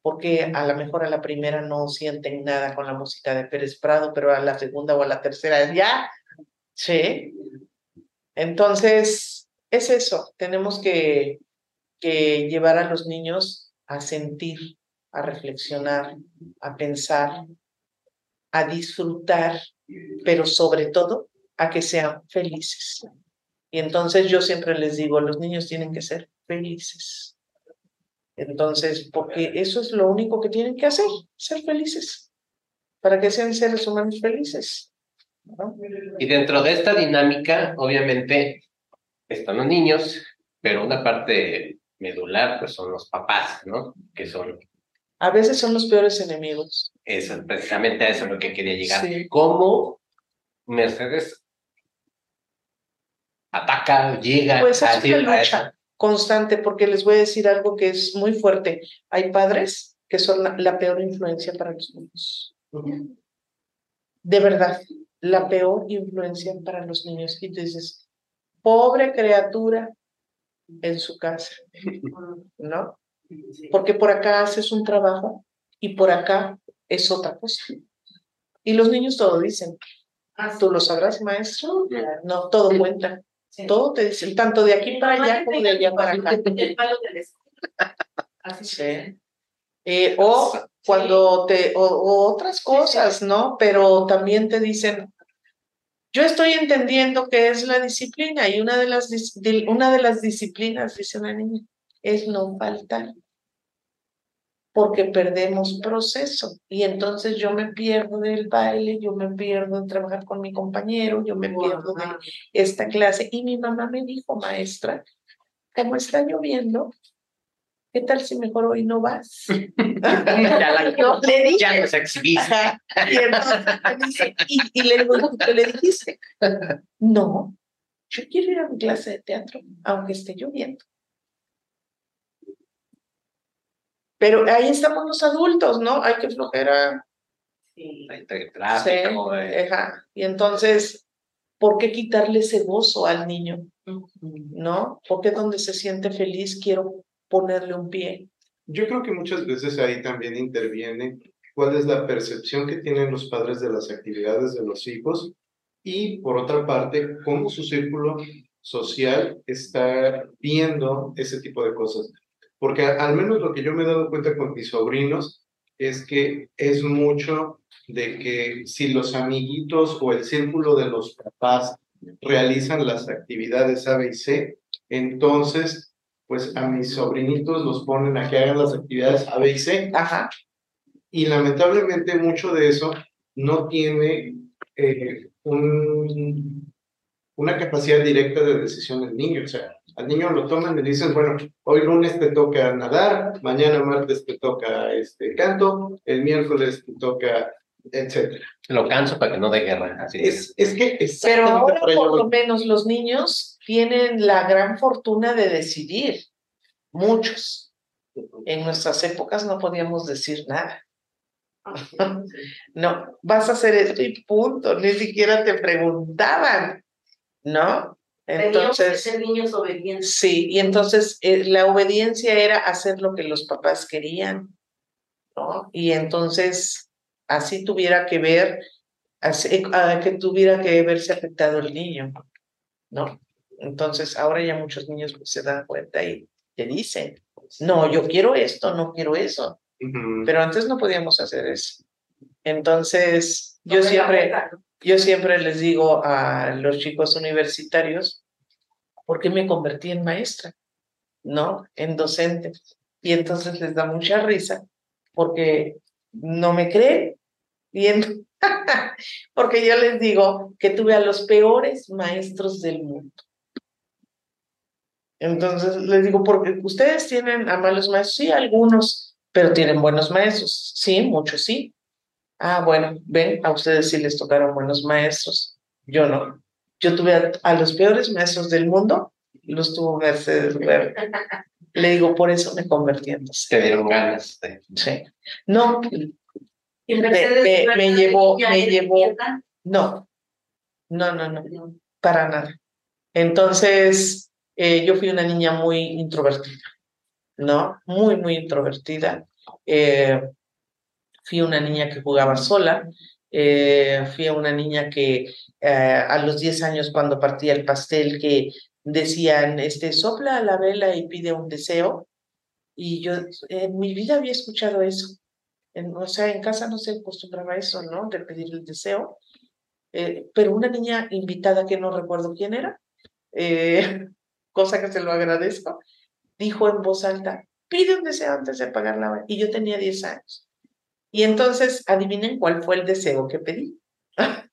porque a lo mejor a la primera no sienten nada con la música de Pérez Prado, pero a la segunda o a la tercera ya, sí. Entonces, es eso, tenemos que llevar a los niños a sentir, a reflexionar, a pensar, a disfrutar, pero sobre todo a que sean felices. Y entonces yo siempre les digo, los niños tienen que ser felices entonces, porque eso es lo único que tienen que hacer, ser felices, para que sean seres humanos felices. Y dentro de esta dinámica, obviamente, están los niños, pero una parte medular, pues son los papás, ¿no? Que son... A veces son los peores enemigos. Eso, precisamente a eso es lo que quería llegar. ¿Cómo Mercedes ataca, llega pues a, lucha constante, porque les voy a decir algo que es muy fuerte. Hay padres que son la, peor influencia para los niños. De verdad, la peor influencia para los niños. Y tú dices, pobre criatura en su casa, ¿no? Porque por acá haces un trabajo y por acá es otra cosa. Y los niños todo dicen. Ah, Tú lo sabrás, maestro. No, todo cuenta. Todo te dicen, tanto de aquí para allá como de allá para acá. El palo de Así sí. Eh, o cuando te, o, otras cosas, ¿no? Pero también te dicen, yo estoy entendiendo que es la disciplina y una de las, una de las disciplinas, dice una niña, es no faltar porque perdemos proceso y entonces yo me pierdo del baile, yo me pierdo de trabajar con mi compañero, yo me pierdo de esta clase. Y mi mamá me dijo, maestra, como está lloviendo, ¿qué tal si mejor hoy no vas? ya, la, le dije, ya nos exhibiste. Y, entonces, y, y, le digo, ¿qué le dijiste? No, yo quiero ir a mi clase de teatro, aunque esté lloviendo. Pero ahí estamos los adultos, ¿no? Hay que flojera. Sí. Tráfico, sí, Y entonces, ¿por qué quitarle ese gozo al niño? ¿No? Porque donde se siente feliz quiero ponerle un pie. Yo creo que muchas veces ahí también interviene cuál es la percepción que tienen los padres de las actividades de los hijos y por otra parte, cómo su círculo social estar viendo ese tipo de cosas. Porque al menos lo que yo me he dado cuenta con mis sobrinos es que es mucho de que si los amiguitos o el círculo de los papás realizan las actividades A, B y C, entonces, pues a mis sobrinitos los ponen a que hagan las actividades A, B y C. Ajá. Y lamentablemente mucho de eso no tiene eh, un, una capacidad directa de decisión del niño. O sea, al niño lo toman y le dicen, bueno, hoy lunes te toca nadar, mañana martes te toca este canto, el miércoles te toca, etcétera. Lo canso para que no dé guerra. Así Es, es que Pero ahora por lo menos los niños tienen la gran fortuna de decidir. Muchos. En nuestras épocas no podíamos decir nada. No, vas a hacer esto y punto. Ni siquiera te preguntaban, ¿no? Teníamos que Entonces, ser niños obedientes. sí, y entonces eh, la obediencia era hacer lo que los papás querían, ¿no? Y entonces así tuviera que ver, así, ah, que tuviera que verse afectado el niño, ¿no? Entonces ahora ya muchos niños pues, se dan cuenta y te dicen, no, yo quiero esto, no quiero eso, pero antes no podíamos hacer eso. Entonces, yo siempre, yo siempre les digo a los chicos universitarios, ¿por qué me convertí en maestra? ¿No? En docente. Y entonces les da mucha risa porque no me creen. Y en- porque yo les digo que tuve a los peores maestros del mundo. Entonces les digo, porque ustedes tienen a malos maestros, sí, algunos, pero tienen buenos maestros, sí, muchos sí. Ah, bueno, ven, a ustedes sí les tocaron buenos maestros, yo no. Yo tuve a, a los peores maestros del mundo, los tuvo Mercedes Weber. Le digo, por eso me convertí en. Te dieron ganas. Sí. No, Y me- Mercedes me- me llevó- me llevó- no, no, no, no, para nada. Entonces, eh, yo fui una niña muy introvertida, ¿no? Muy, muy introvertida. Eh, fui una niña que jugaba sola, eh, fui una niña que eh, a los 10 años cuando partía el pastel que decían, este, sopla la vela y pide un deseo. Y yo en mi vida había escuchado eso. En- o sea, en casa no se acostumbraba eso, ¿no? De pedir el deseo. Eh, pero una niña invitada que no recuerdo quién era, eh, cosa que se lo agradezco, dijo en voz alta, pide un deseo antes de pagar la Y yo tenía 10 años. Y entonces, adivinen cuál fue el deseo que pedí.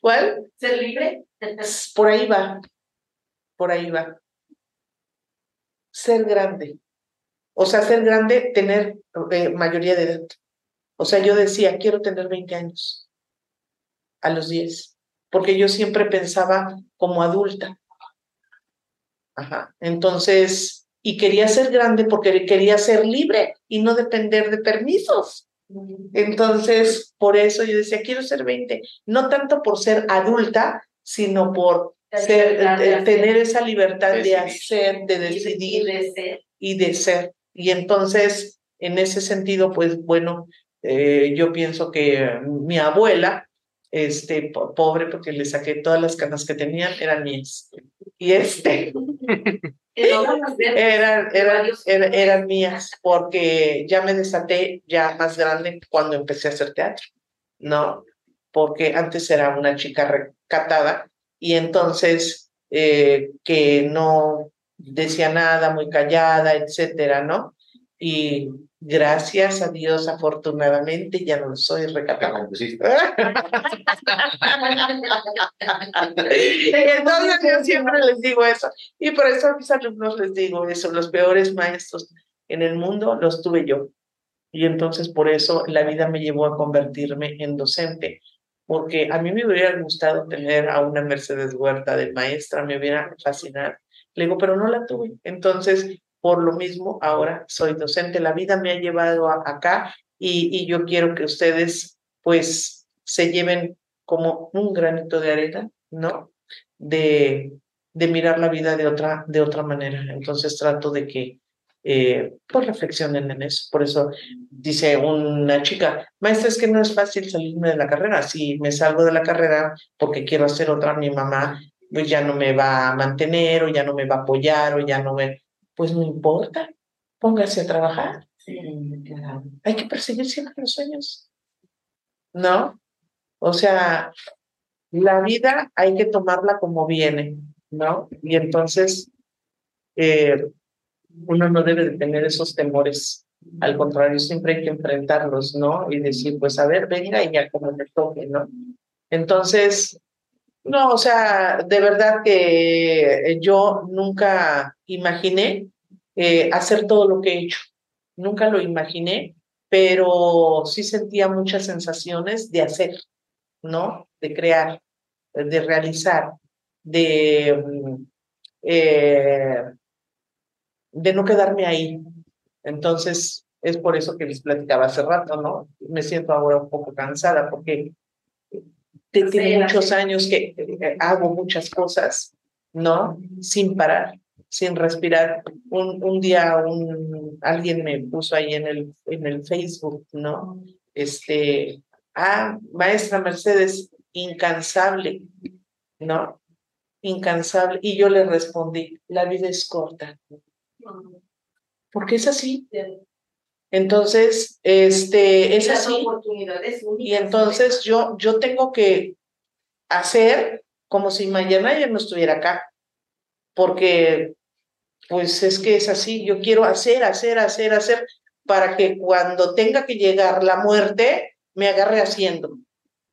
¿Cuál? Ser libre. Por ahí va, por ahí va. Ser grande. O sea, ser grande, tener eh, mayoría de edad. O sea, yo decía, quiero tener 20 años a los 10, porque yo siempre pensaba como adulta. Ajá. Entonces, y quería ser grande porque quería ser libre y no depender de permisos. Entonces, por eso yo decía, quiero ser 20, no tanto por ser adulta, sino por La ser, libertad de de- hacer. tener esa libertad de hacer, de y decidir de ser. y de ser. Y entonces, en ese sentido, pues bueno, eh, yo pienso que mi abuela, este, po- pobre, porque le saqué todas las canas que tenían, eran mías. Y este, eran, eran, eran mías, porque ya me desaté ya más grande cuando empecé a hacer teatro, ¿no? Porque antes era una chica recatada y entonces eh, que no decía nada, muy callada, etcétera, ¿no? Y gracias a Dios, afortunadamente, ya no soy Te recatada. compusiste. Entonces yo siempre les digo eso. Y por eso a mis alumnos les digo eso, los peores maestros en el mundo los tuve yo. Y entonces por eso la vida me llevó a convertirme en docente, porque a mí me hubiera gustado tener a una Mercedes Huerta de maestra, me hubiera fascinado. Le digo, pero no la tuve. Entonces, por lo mismo, ahora soy docente. La vida me ha llevado acá y, y yo quiero que ustedes, pues, se lleven como un granito de arena, ¿no? De, de mirar la vida de otra, de otra manera. Entonces trato de que eh, pues reflexionen en eso. Por eso dice una chica, maestra, es que no es fácil salirme de la carrera. Si me salgo de la carrera porque quiero hacer otra, mi mamá pues ya no me va a mantener o ya no me va a apoyar o ya no me... Pues no importa, póngase a trabajar. Hay que perseguir siempre los sueños. ¿No? O sea, la vida hay que tomarla como viene, ¿no? Y entonces eh, uno no debe de tener esos temores. Al contrario, siempre hay que enfrentarlos, ¿no? Y decir, pues a ver, venga y ya como me toque, ¿no? Entonces, no, o sea, de verdad que yo nunca imaginé eh, hacer todo lo que he hecho. Nunca lo imaginé, pero sí sentía muchas sensaciones de hacer, ¿no? De crear, de realizar, de, mm, eh, de no quedarme ahí. Entonces, es por eso que les platicaba hace rato, ¿no? Me siento ahora un poco cansada porque tiene muchos años que hago muchas cosas, ¿no? Sin parar, sin respirar. Un, un día un, alguien me puso ahí en el, en el Facebook, ¿no? Este, ah, maestra Mercedes, incansable, ¿no? Incansable. Y yo le respondí, la vida es corta. Porque es así. Entonces, este, es así. Y entonces yo, yo tengo que hacer como si mañana ya no estuviera acá. Porque, pues es que es así. Yo quiero hacer, hacer, hacer, hacer para que cuando tenga que llegar la muerte, me agarre haciendo.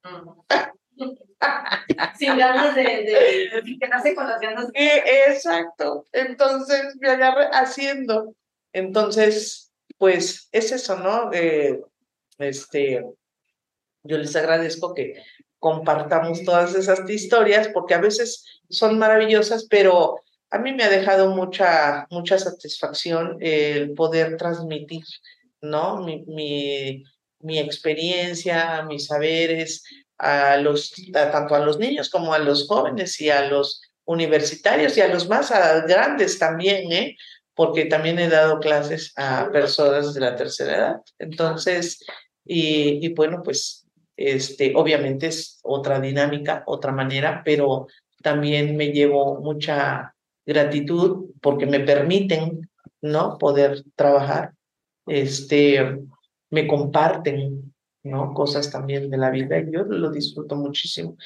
Sin ganas de, de, quedarse con las ganas. Exacto. Entonces me agarre haciendo. Entonces, pues es eso, ¿no? Eh, este, yo les agradezco que compartamos todas esas historias porque a veces son maravillosas, pero a mí me ha dejado mucha, mucha satisfacción el poder transmitir, ¿no? Mi, mi, mi experiencia, mis saberes, a los, tanto a los niños como a los jóvenes y a los universitarios y a los más grandes también, ¿eh? Porque también he dado clases a personas de la tercera edad. Entonces, y, y bueno, pues este, obviamente es otra dinámica, otra manera, pero también me llevo mucha gratitud porque me permiten, ¿no? Poder trabajar, este, me comparten, ¿no? Cosas también de la vida y yo lo disfruto muchísimo.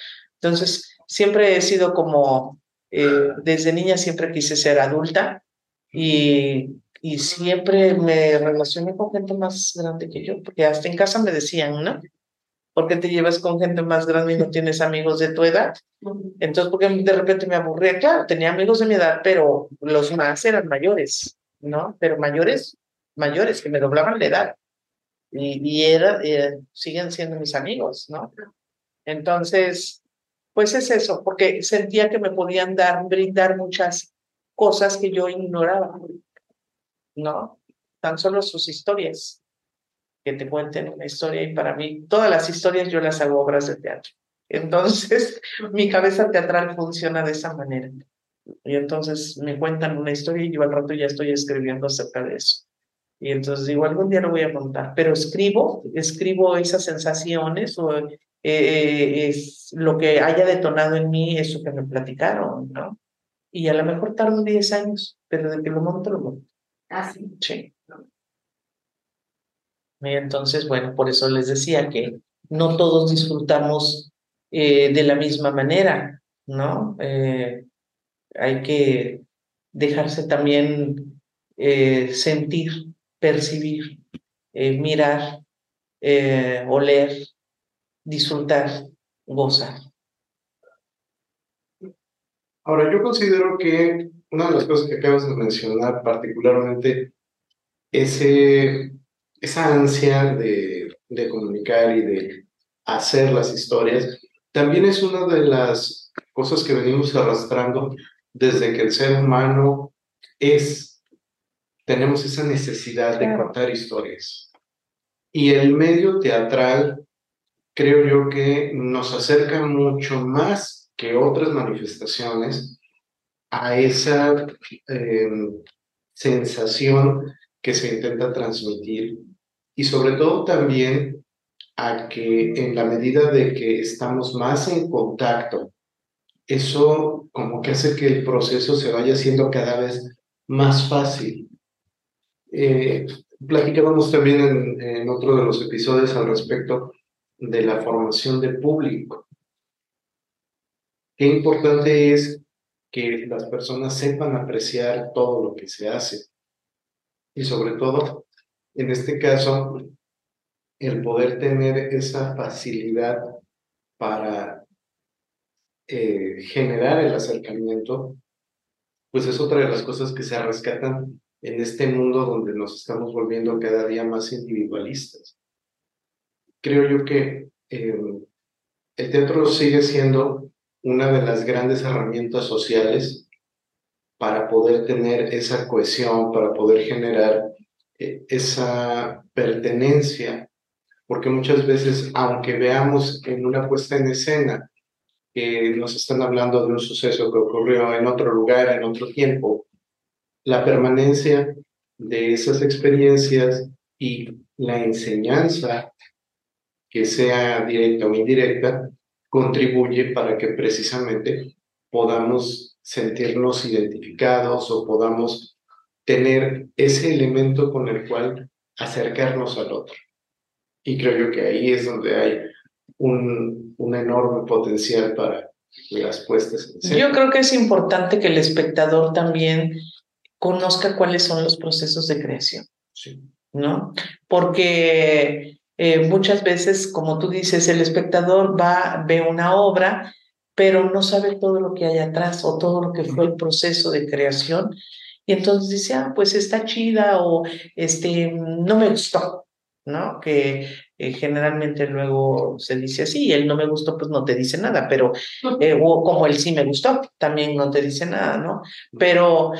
Entonces, siempre he sido como, eh, desde niña siempre quise ser adulta y, y siempre me relacioné con gente más grande que yo, porque hasta en casa me decían, ¿no? ¿Por qué te llevas con gente más grande y no tienes amigos de tu edad? Entonces, porque de repente me aburría, claro, tenía amigos de mi edad, pero los más eran mayores, ¿no? Pero mayores, mayores, que me doblaban la edad y, y era, eh, siguen siendo mis amigos, ¿no? Entonces, pues es eso, porque sentía que me podían dar, brindar muchas cosas que yo ignoraba, ¿no? Tan solo sus historias, que te cuenten una historia y para mí todas las historias yo las hago obras de teatro. Entonces, mi cabeza teatral funciona de esa manera. Y entonces me cuentan una historia y yo al rato ya estoy escribiendo acerca de eso. Y entonces digo, algún día lo voy a contar, pero escribo, escribo esas sensaciones o eh, es lo que haya detonado en mí, eso que me platicaron, ¿no? Y a lo mejor tardo 10 años, pero de que lo monto, lo monto. Ah, sí. Sí. Y entonces, bueno, por eso les decía que no todos disfrutamos eh, de la misma manera, ¿no? Eh, hay que dejarse también eh, sentir percibir, mirar, oler, disfrutar, gozar. Ahora, yo considero que una de las cosas que acabas de mencionar, particularmente ese, esa ansia de, de comunicar y de hacer las historias, también es una de las cosas que venimos arrastrando desde que el ser humano es tenemos esa necesidad de contar historias. Y el medio teatral, creo yo que nos acerca mucho más que otras manifestaciones a esa em, sensación que se intenta transmitir y sobre todo también a que en la medida de que estamos más en contacto, eso como que hace que el proceso se vaya haciendo cada vez más fácil. Eh, platicábamos también en otro de los episodios al respecto de la formación de público. Qué importante es que las personas sepan apreciar todo lo que se hace. Y sobre todo, en este caso, el poder tener esa facilidad para eh, generar el acercamiento, pues es otra de las cosas que se rescatan en este mundo donde nos estamos volviendo cada día más individualistas. Creo yo que eh, el teatro sigue siendo una de las grandes herramientas sociales para poder tener esa cohesión, para poder generar eh, esa pertenencia, porque muchas veces, aunque veamos en una puesta en escena que nos están hablando de un suceso que ocurrió en otro lugar, en otro tiempo, la permanencia de esas experiencias y la enseñanza, que sea directa o indirecta, contribuye para que precisamente podamos sentirnos identificados o podamos tener ese elemento con el cual acercarnos al otro. Y creo yo que ahí es donde hay un, un enorme potencial para las puestas en Yo creo que es importante que el espectador también conozca cuáles son los procesos de creación. Sí. ¿No? Porque eh, muchas veces, como tú dices, el espectador va, ve una obra, pero no sabe todo lo que hay atrás o todo lo que fue el proceso de creación. Y entonces dice, ah, pues está chida o este, no me gustó, ¿no? Que eh, generalmente luego se dice así, el no me gustó, pues no te dice nada, pero, eh, o como el sí me gustó, también no te dice nada, ¿no? Pero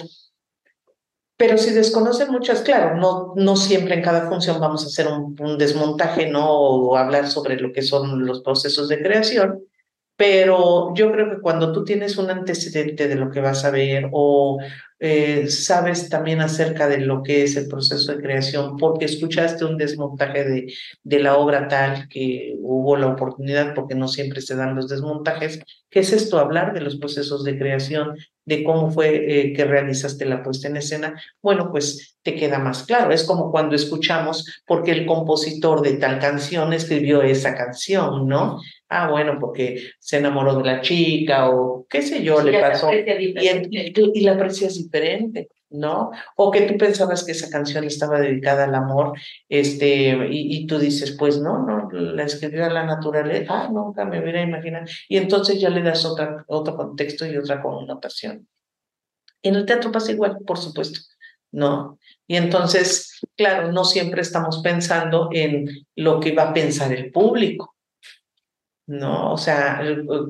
pero si desconocen muchas, claro, no, no siempre en cada función vamos a hacer un, un, desmontaje, ¿no? O hablar sobre lo que son los procesos de creación, pero yo creo que cuando tú tienes un antecedente de lo que vas a ver o eh, sabes también acerca de lo que es el proceso de creación, porque escuchaste un desmontaje de, de la obra tal que hubo la oportunidad, porque no siempre se dan los desmontajes, ¿qué es esto? Hablar de los procesos de creación, de cómo fue eh, que realizaste la puesta en escena, bueno, pues te queda más claro. Es como cuando escuchamos porque el compositor de tal canción escribió esa canción, ¿no? ah, bueno, porque se enamoró de la chica o qué sé yo, le pasó. Y, y, la aprecias diferente, ¿no? O que tú pensabas que esa canción estaba dedicada al amor, este, y, tú dices, pues no, no, la escribió a la naturaleza, ah, nunca me hubiera imaginado. Y entonces ya le das otra, otro contexto y otra connotación. En el teatro pasa igual, por supuesto. ¿no? Y entonces, claro, no siempre estamos pensando en lo que va a pensar el público, ¿no? O sea,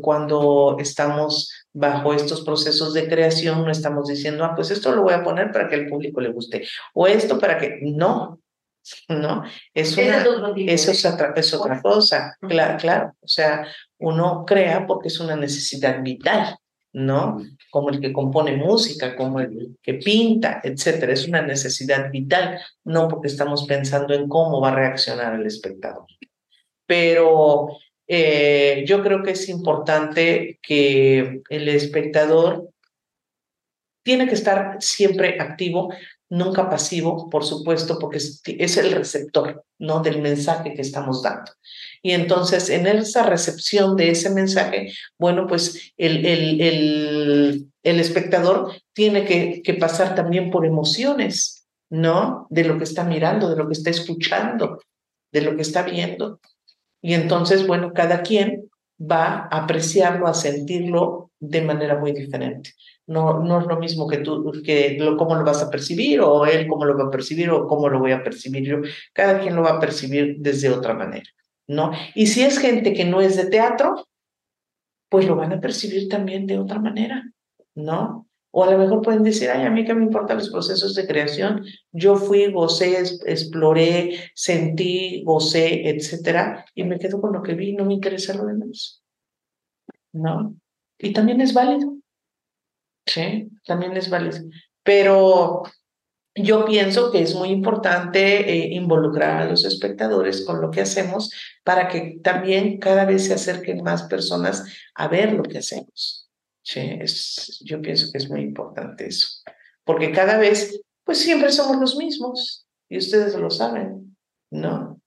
cuando estamos bajo estos procesos de creación, no estamos diciendo, ah, pues esto lo voy a poner para que al público le guste, o esto para que, no, ¿no? Es una, eso es otra, es otra cosa, claro, claro, o sea, uno crea porque es una necesidad vital, ¿no? Como el que compone música, como el que pinta, etcétera, es una necesidad vital, no porque estamos pensando en cómo va a reaccionar el espectador. Pero eh, yo creo que es importante que el espectador tiene que estar siempre activo, nunca pasivo, por supuesto, porque es, el receptor, ¿no? Del mensaje que estamos dando. Y entonces, en esa recepción de ese mensaje, bueno, pues el, el, el, el espectador tiene que, que pasar también por emociones, ¿no? De lo que está mirando, de lo que está escuchando, de lo que está viendo. Y entonces, bueno, cada quien va a apreciarlo, a sentirlo de manera muy diferente. No, no es lo mismo que tú, que lo, cómo lo vas a percibir, o él cómo lo va a percibir, o cómo lo voy a percibir yo. Cada quien lo va a percibir desde otra manera, ¿no? Y si es gente que no es de teatro, pues lo van a percibir también de otra manera, ¿no? O a lo mejor pueden decir, ay, a mí que me importan los procesos de creación. Yo fui, gocé, exploré, sentí, gocé, etcétera, y me quedo con lo que vi, no me interesa lo demás. ¿No? Y también es válido. Sí, también es válido. Pero yo pienso que es muy importante eh, involucrar a los espectadores con lo que hacemos para que también cada vez se acerquen más personas a ver lo que hacemos. Sí, es, yo pienso que es muy importante eso, porque cada vez, pues siempre somos los mismos y ustedes lo saben, ¿no?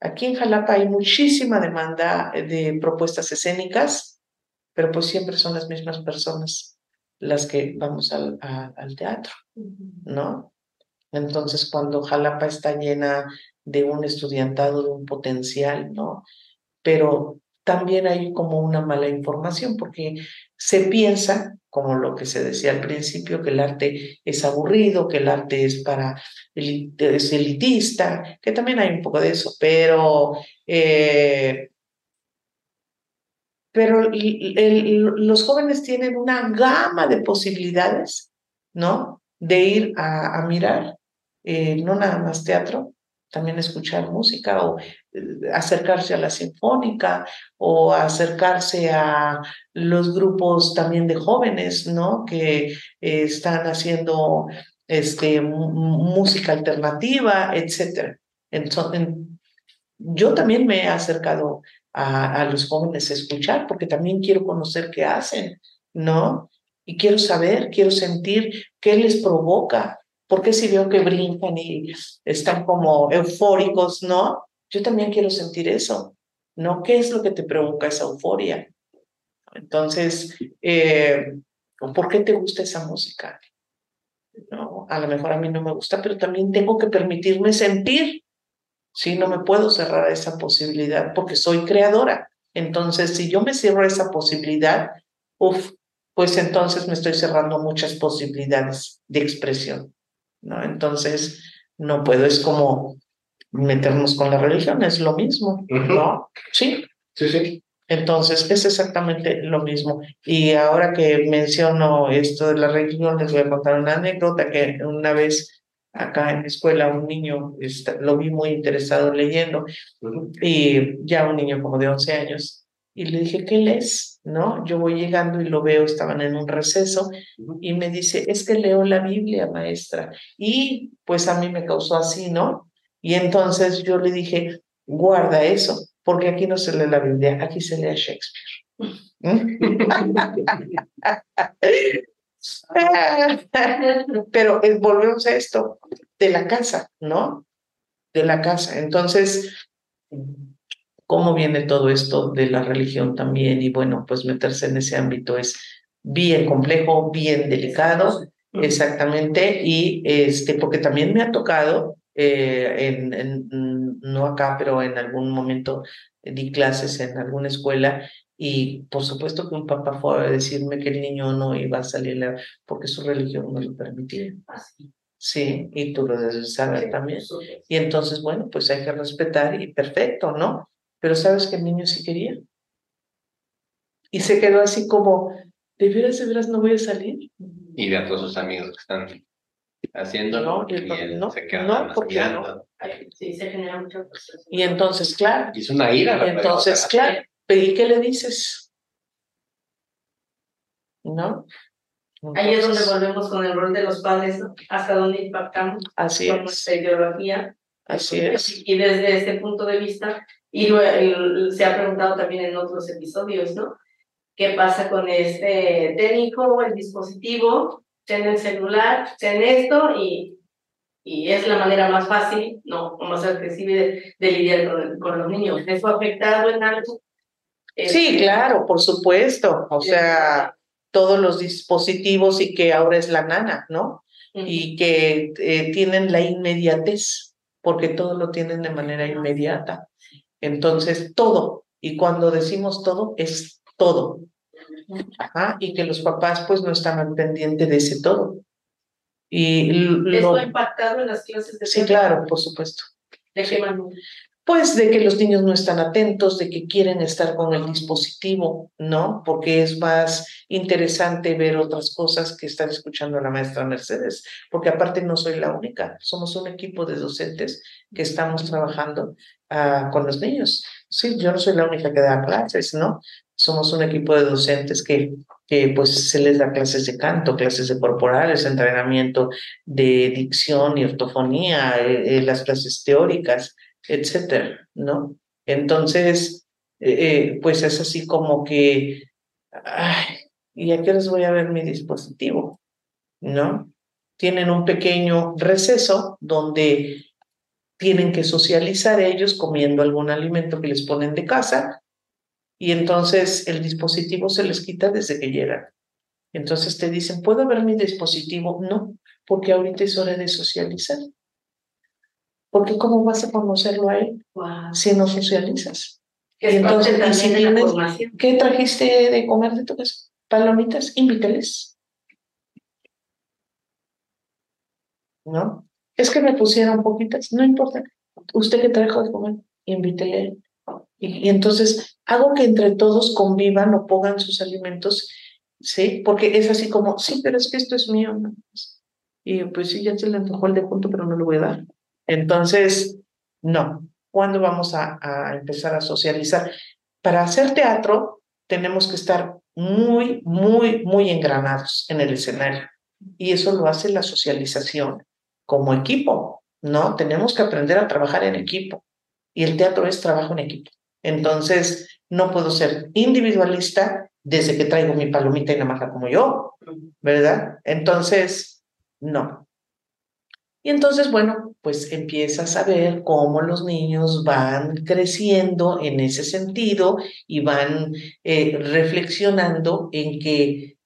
Aquí en Jalapa hay muchísima demanda de propuestas escénicas, pero pues siempre son las mismas personas las que vamos al, al teatro, ¿no? Entonces, cuando Jalapa está llena de un estudiantado, de un potencial, ¿no? Pero también hay como una mala información porque se piensa, como lo que se decía al principio, que el arte es aburrido, que el arte es para es elitista, que también hay un poco de eso, pero eh, pero los jóvenes tienen una gama de posibilidades, ¿no? De ir a, mirar, eh, no nada más teatro, también escuchar música o eh, acercarse a la sinfónica o acercarse a los grupos también de jóvenes, ¿no? Que eh, están haciendo este, música alternativa, etc. Entonces, yo también me he acercado a, los jóvenes a escuchar, porque también quiero conocer qué hacen, ¿no? Y quiero saber, quiero sentir qué les provoca, porque si veo que brincan y están como eufóricos, ¿no? Yo también quiero sentir eso, ¿no? ¿Qué es lo que te provoca esa euforia? Entonces, eh, ¿por qué te gusta esa música? No, a lo mejor a mí no me gusta, pero también tengo que permitirme sentir ¿sí? No me puedo cerrar a esa posibilidad porque soy creadora. Entonces, si yo me cierro a esa posibilidad, uff, pues entonces me estoy cerrando muchas posibilidades de expresión, ¿no? Entonces, no puedo, es como meternos con la religión, es lo mismo, ¿no? Sí. Sí, sí. Entonces, es exactamente lo mismo. Y ahora que menciono esto de la religión, les voy a contar una anécdota que una vez acá en la escuela un niño, lo vi muy interesado leyendo, y ya un niño como de 11 años, y le dije, ¿qué lees? ¿No? Yo voy llegando y lo veo, estaban en un receso, y me dice, es que leo la Biblia, maestra. Y pues a mí me causó así, ¿no? Y entonces yo le dije, guarda eso, porque aquí no se lee la Biblia, aquí se lee a Shakespeare. Pero eh, volvemos a esto, de la casa, ¿no? De la casa. Entonces, ¿cómo viene todo esto de la religión también? Y bueno, pues meterse en ese ámbito es bien complejo, bien delicado, exactamente, y este, porque también me ha tocado, eh, en, no acá, pero en algún momento di clases en alguna escuela y por supuesto que un papá fue a decirme que el niño no iba a salir porque su religión no lo permitía. Ah, sí, y tú lo debes saber también. Y entonces, bueno, pues hay que respetar y perfecto, ¿no? Pero sabes que el niño sí quería. Y se quedó así como, ¿de veras, de veras no voy a salir? Y de a todos sus amigos que están haciendo no, y no, se no, porque no. Sí, se genera mucho Y entonces, claro. Y es una ira. entonces, claro. ¿Y qué le dices? ¿No? Ahí es donde volvemos con el rol de los padres, ¿no? Hasta dónde impactamos Así con nuestra ideología. Así es. Y desde este punto de vista, y se ha preguntado también en otros episodios, ¿no? ¿Qué pasa con este técnico, el dispositivo, en el celular, en esto y, y es la manera más fácil, no, más accesible de, lidiar con, con, los niños. ¿Eso ha afectado en algo Sí, este, claro, por supuesto. O sea, todos los dispositivos y que ahora es la nana, ¿no? Y que eh, tienen la inmediatez, porque todo lo tienen de manera inmediata. Entonces, todo. Y cuando decimos todo, es todo. Ajá, y que los papás pues no están al pendiente de ese todo. Y ¿Esto ha impactado en las clases de Sí, claro, por supuesto. ¿De qué manera? Pues de que los niños no están atentos, de que quieren estar con el dispositivo, ¿no? Porque es más interesante ver otras cosas que están escuchando a la maestra Mercedes, porque aparte no soy la única, somos un equipo de docentes que estamos trabajando ah, con los niños. Sí, yo no soy la única que da clases, ¿no? somos un equipo de docentes que, que pues se les da clases de canto, clases de corporales, entrenamiento de dicción y ortofonía, eh, eh, las clases teóricas, etcétera, ¿no? Entonces, eh, pues es así como que, ay, ¿y a qué les voy a ver mi dispositivo? ¿No? Tienen un pequeño receso donde tienen que socializar ellos comiendo algún alimento que les ponen de casa y entonces el dispositivo se les quita desde que llegan. Entonces te dicen, ¿puedo ver mi dispositivo? No, porque ahorita es hora de socializar. Porque ¿cómo vas a conocerlo a él si no socializas? entonces, si ¿qué trajiste de comer de tu casa? Palomitas, invítales. ¿No? Es que me pusieron poquitas, no importa. ¿Usted qué trajo de comer? Invítele. Y, entonces hago que entre todos convivan o pongan sus alimentos, ¿sí? Porque es así como, sí, pero es que esto es mío. Y pues sí, ya se le antojó el de punto, pero no lo voy a dar. Entonces, no. ¿Cuándo vamos a, empezar a socializar? Para hacer teatro tenemos que estar muy, muy, muy engranados en el escenario. Y eso lo hace la socialización como equipo, ¿no? Tenemos que aprender a trabajar en equipo. Y el teatro es trabajo en equipo. Entonces, no puedo ser individualista desde que traigo mi palomita y nada más como yo, ¿verdad? Entonces, no. Y entonces, bueno, pues empiezas a ver cómo los niños van creciendo en ese sentido y van eh, reflexionando en que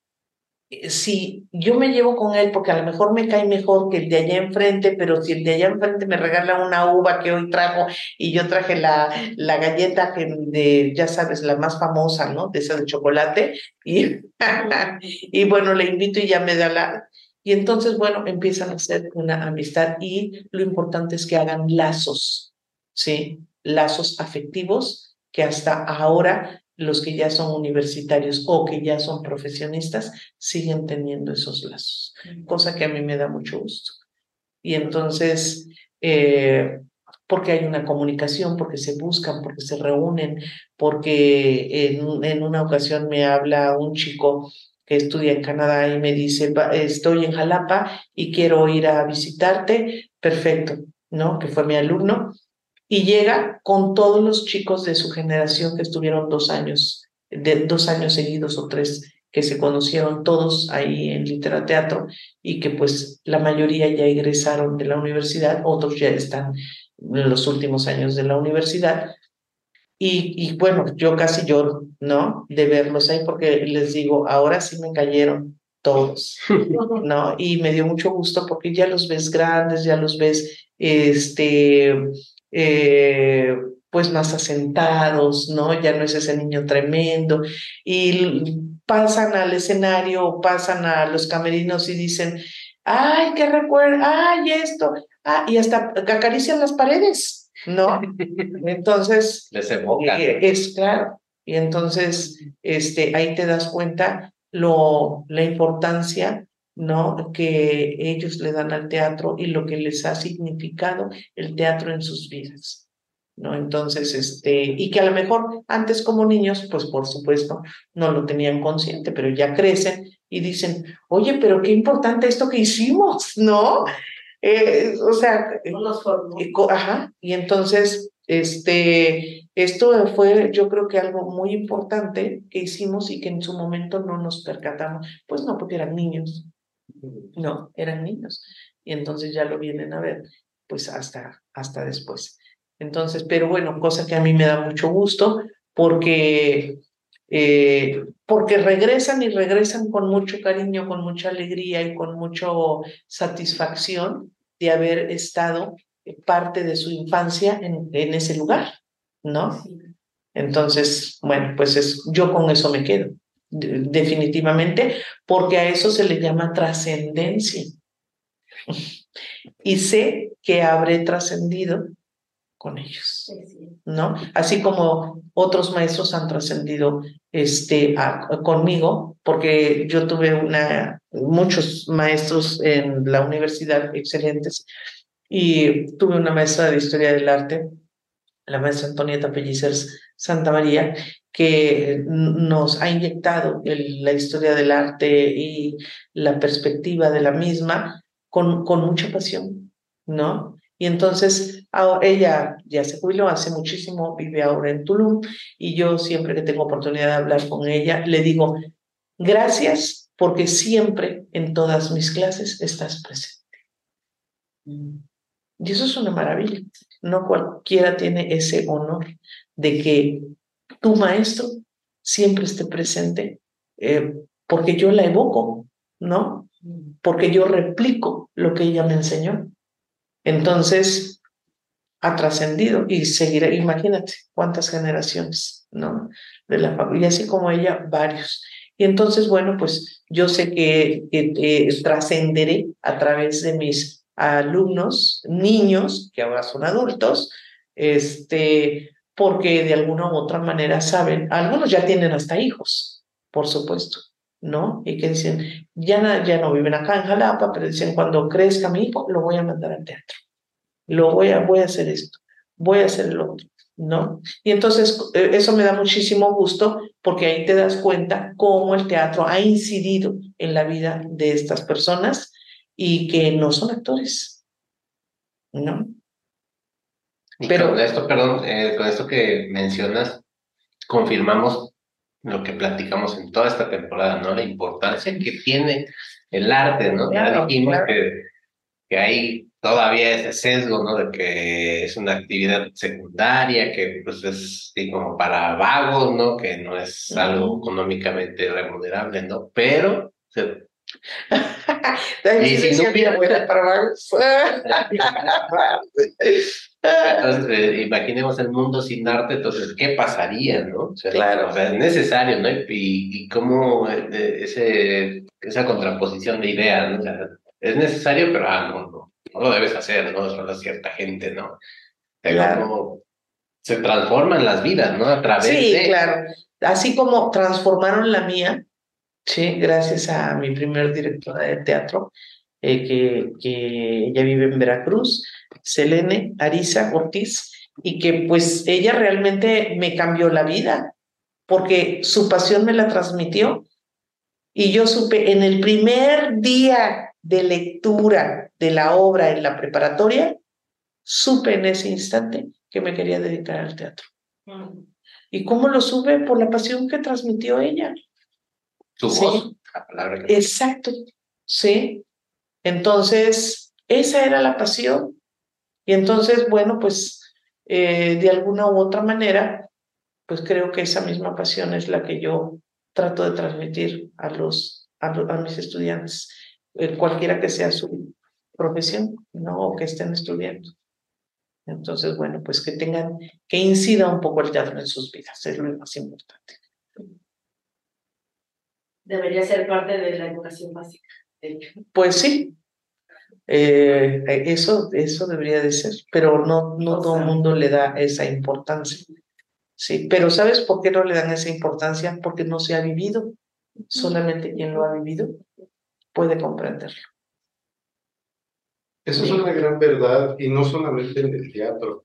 eh, si yo me llevo con él porque a lo mejor me cae mejor que el de allá enfrente, pero si el de allá enfrente me regala una uva que hoy trajo y yo traje la, la galleta que de, ya sabes, la más famosa, ¿no? De esa de chocolate, y, y bueno, le invito y ya me da la... Y entonces, bueno, empiezan a hacer una amistad y lo importante es que hagan lazos, ¿sí? Lazos afectivos que hasta ahora los que ya son universitarios o que ya son profesionistas siguen teniendo esos lazos, cosa que a mí me da mucho gusto. Y entonces, eh, porque hay una comunicación, porque se buscan, porque se reúnen, porque en, en una ocasión me habla un chico que estudia en Canadá y me dice, estoy en Jalapa y quiero ir a visitarte, perfecto, ¿no? Que fue mi alumno y llega con todos los chicos de su generación que estuvieron dos años, de dos años seguidos o tres, que se conocieron todos ahí en literateatro y que pues la mayoría ya egresaron de la universidad, otros ya están en los últimos años de la universidad. Y, y bueno, yo casi lloro, ¿no? De verlos ahí porque les digo, ahora sí me cayeron todos, ¿no? Y me dio mucho gusto porque ya los ves grandes, ya los ves, este, eh, pues más asentados, ¿no? Ya no es ese niño tremendo. Y pasan al escenario, pasan a los camerinos y dicen, ay, qué recuerdo, ay, esto, ah, y hasta acarician las paredes, ¿no? Entonces, Les evoca. eh, es claro. Y entonces, este, ahí te das cuenta lo, la importancia ¿no? que ellos le dan al teatro y lo que les ha significado el teatro en sus vidas. ¿no? Entonces, este, y que a lo mejor antes como niños, pues por supuesto, no lo tenían consciente, pero ya crecen y dicen, oye, pero qué importante esto que hicimos, ¿no? Eh, o sea, y, ajá, y entonces, este, esto fue, yo creo que algo muy importante que hicimos y que en su momento no nos percatamos, pues no, porque eran niños, no, eran niños. Y entonces ya lo vienen a ver, pues hasta, hasta después. Entonces, pero bueno, cosa que a mí me da mucho gusto porque, eh, porque regresan y regresan con mucho cariño, con mucha alegría y con mucha satisfacción de haber estado parte de su infancia en, en ese lugar, ¿no? Entonces, bueno, pues es, yo con eso me quedo definitivamente, porque a eso se le llama trascendencia. Y sé que habré trascendido con ellos, ¿no? Así como otros maestros han trascendido este, conmigo, porque yo tuve una, muchos maestros en la universidad excelentes y tuve una maestra de historia del arte, la maestra Antonieta Pellicers Santa María, que nos ha inyectado la historia del arte y la perspectiva de la misma con, con mucha pasión, ¿no? Y entonces ella ya se jubiló hace muchísimo, vive ahora en Tulum y yo siempre que tengo oportunidad de hablar con ella le digo, gracias porque siempre en todas mis clases estás presente. Y eso es una maravilla. No cualquiera tiene ese honor de que tu maestro siempre esté presente, eh, porque yo la evoco, ¿no? Porque yo replico lo que ella me enseñó. Entonces, ha trascendido y seguirá, imagínate cuántas generaciones, ¿no? De la familia, así como ella, varios. Y entonces, bueno, pues yo sé que trascenderé a través de mis alumnos, niños, que ahora son adultos, este, porque de alguna u otra manera saben, algunos ya tienen hasta hijos, por supuesto, ¿no? Y que dicen, ya, ya no viven acá en Jalapa, pero dicen, cuando crezca mi hijo, lo voy a mandar al teatro, lo voy a, voy a hacer esto, voy a hacer lo otro, ¿no? Y entonces eh, eso me da muchísimo gusto porque ahí te das cuenta cómo el teatro ha incidido en la vida de estas personas y que no son actores, ¿no? Pero con esto, perdón, eh, con esto que mencionas, confirmamos lo que platicamos en toda esta temporada, ¿no? La importancia que tiene el arte, ¿no? ya dijimos que, que hay todavía ese sesgo, ¿no? De que es una actividad secundaria, que pues es como para vagos, ¿no? Que no es algo económicamente remunerable, ¿no? Pero y si no entonces, eh, imaginemos el mundo sin arte, entonces, ¿qué pasaría, no? claro. O sea, es necesario, ¿no? Y, y cómo eh, ese, esa contraposición de ideas, ¿no? O sea, es necesario, pero ah, no, no, no lo debes hacer, ¿no? Solo cierta gente, ¿no? Claro. se transforman las vidas, ¿no? A través sí, claro. Así como transformaron la mía, Sí, gracias a mi primer directora de teatro, eh, que, que ella vive en Veracruz, Selene Arisa Ortiz, y que pues ella realmente me cambió la vida, porque su pasión me la transmitió. Y yo supe en el primer día de lectura de la obra en la preparatoria, supe en ese instante que me quería dedicar al teatro. Mm. ¿Y cómo lo supe? Por la pasión que transmitió ella sí. Exacto, sí. Entonces, esa era la pasión. Y entonces, bueno, pues eh, de alguna u otra manera, pues creo que esa misma pasión es la que yo trato de transmitir a los a, mis estudiantes, eh, cualquiera que sea su profesión, ¿no? O que estén estudiando. Entonces, bueno, pues que tengan, que incida un poco el teatro en sus vidas, es lo más importante debería ser parte de la educación básica. Pues sí, eh, eso, eso debería de ser, pero no, no todo el mundo le da esa importancia. Sí, pero ¿sabes por qué no le dan esa importancia? Porque no se ha vivido. Solamente quien lo ha vivido puede comprenderlo. Eso es una gran verdad y no solamente en el teatro.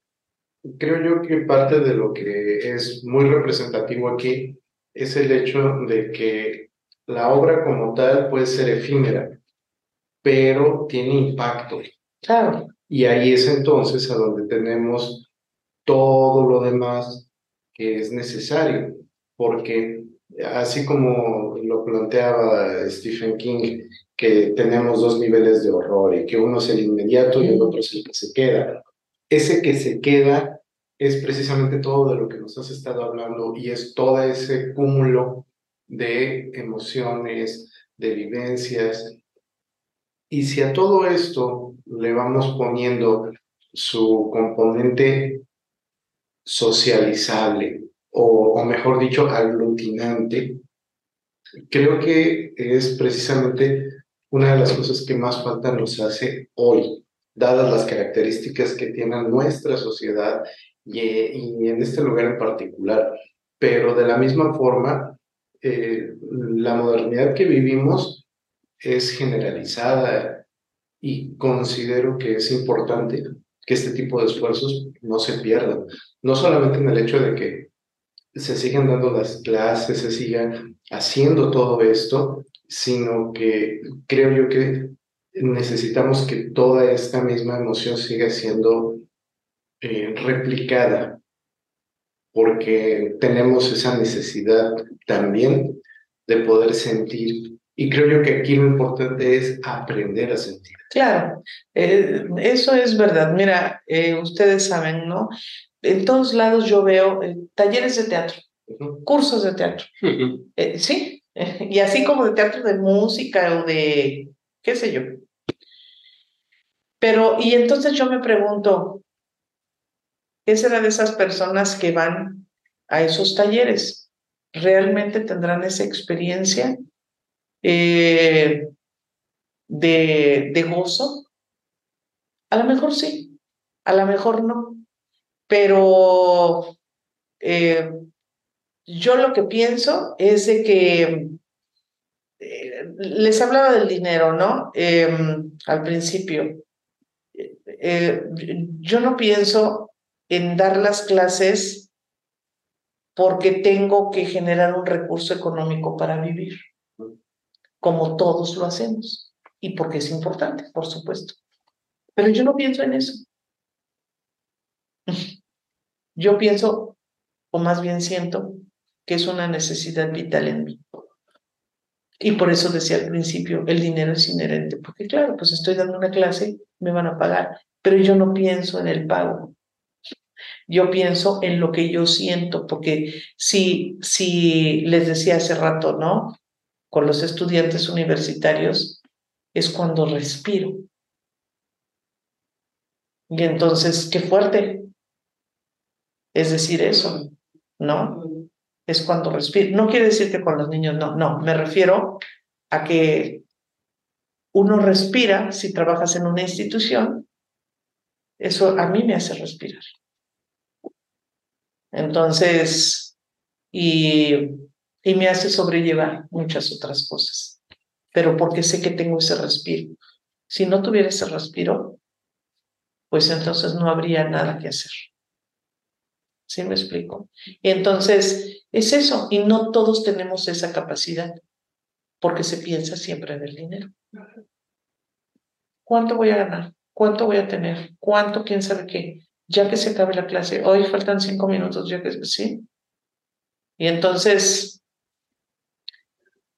Creo yo que parte de lo que es muy representativo aquí es el hecho de que la obra como tal puede ser efímera, pero tiene impacto. Claro. Y ahí es entonces a donde tenemos todo lo demás que es necesario, porque así como lo planteaba Stephen King, que tenemos dos niveles de horror y que uno es el inmediato y el otro es el que se queda. Ese que se queda es precisamente todo de lo que nos has estado hablando y es todo ese cúmulo de emociones, de vivencias. Y si a todo esto le vamos poniendo su componente socializable, o, mejor dicho, aglutinante, creo que es precisamente una de las cosas que más falta nos hace hoy, dadas las características que tiene nuestra sociedad y, y en este lugar en particular. Pero de la misma forma, eh, la modernidad que vivimos es generalizada y considero que es importante que este tipo de esfuerzos no se pierdan. No solamente en el hecho de que se sigan dando las clases, se siga haciendo todo esto, sino que creo yo que necesitamos que toda esta misma emoción siga siendo eh, replicada, porque tenemos esa necesidad también de poder sentir. Y creo yo que aquí lo importante es aprender a sentir. Claro, eh, eso es verdad. Mira, eh, ustedes saben, ¿no? En todos lados yo veo talleres de teatro, cursos de teatro. sí, y así como de teatro de música o de, qué sé yo, pero, y entonces yo me pregunto, ¿qué será de esas personas que van a esos talleres? ¿Realmente tendrán esa experiencia eh, de, de gozo? A lo mejor sí, a lo mejor no, pero eh, yo lo que pienso es de que eh, les hablaba del dinero, ¿no? Em, al principio. Eh, yo no pienso en dar las clases porque tengo que generar un recurso económico para vivir, como todos lo hacemos, y porque es importante, por supuesto. Pero yo no pienso en eso. Yo pienso, o más bien siento, que es una necesidad vital en mí. Y por eso decía al principio, el dinero es inherente, porque claro, pues estoy dando una clase, me van a pagar, pero yo no pienso en el pago. Yo pienso en lo que yo siento, porque si, si les decía hace rato, ¿no? Con los estudiantes universitarios, es cuando respiro. Y entonces, qué fuerte es decir eso, ¿no? Es cuando respiro. No quiere decir que con los niños no, no, me refiero a que uno respira si trabajas en una institución eso a mí me hace respirar. Entonces, y, y me hace sobrellevar muchas otras cosas, pero porque sé que tengo ese respiro. Si no tuviera ese respiro, pues entonces no habría nada que hacer. ¿Sí me explico? Y entonces es eso, y no todos tenemos esa capacidad, porque se piensa siempre en el dinero. ¿Cuánto voy a ganar? ¿Cuánto voy a tener? ¿Cuánto? ¿Quién sabe qué? Ya que se acabe la clase, hoy faltan cinco minutos, ya que sí. Y entonces,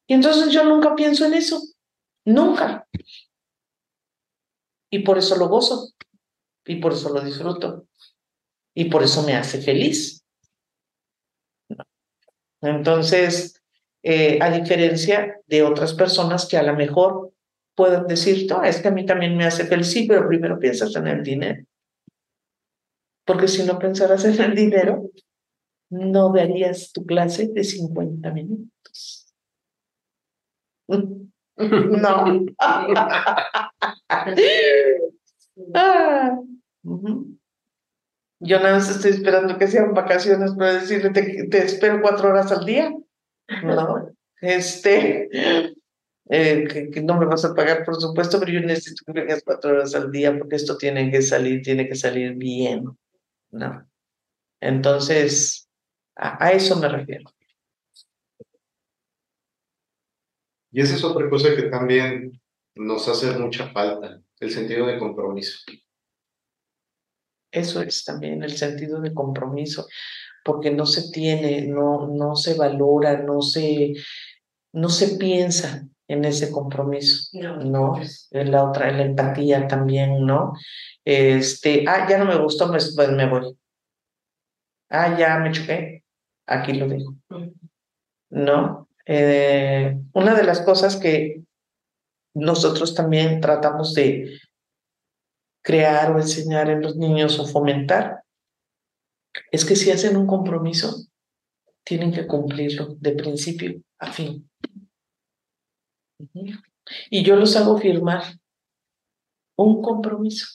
y entonces yo nunca pienso en eso, nunca. Y por eso lo gozo, y por eso lo disfruto, y por eso me hace feliz. Entonces, eh, a diferencia de otras personas que a lo mejor pueden decir, no, es que a mí también me hace feliz, sí, pero primero piensas en el dinero. Porque si no pensaras en el dinero, no darías tu clase de 50 minutos. No. Ah. Yo nada más estoy esperando que sean vacaciones para decirle, te, te espero cuatro horas al día. No. Este, eh, que, no me vas a pagar, por supuesto, pero yo necesito que vengas cuatro horas al día porque esto tiene que salir, tiene que salir bien, ¿no? Entonces, a, eso me refiero. Y esa es otra cosa que también nos hace mucha falta, el sentido de compromiso. Eso es también el sentido de compromiso, porque no se tiene, no, no se valora, no se, no se piensa en ese compromiso, ¿no? En la otra, en la empatía también, ¿no? Este, ah, ya no me gustó, pues, pues me voy. Ah, ya me choqué, aquí lo digo, ¿no? Eh, una de las cosas que nosotros también tratamos de crear o enseñar en los niños o fomentar es que si hacen un compromiso, tienen que cumplirlo de principio a fin. Y yo los hago firmar un compromiso.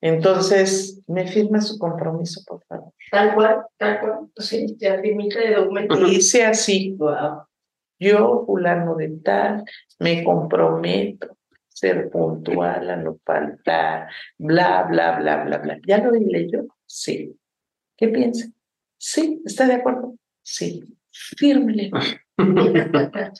Entonces, me firma su compromiso, por favor. Tal cual, tal cual. Sí, ya firmita de documento. Dice así, yo, fulano de tal, me comprometo ser puntual, a no faltar, bla, bla, bla, bla, bla. ¿Ya lo leyó? Sí. ¿Qué piensa? Sí, ¿está de acuerdo? Sí, fírmele.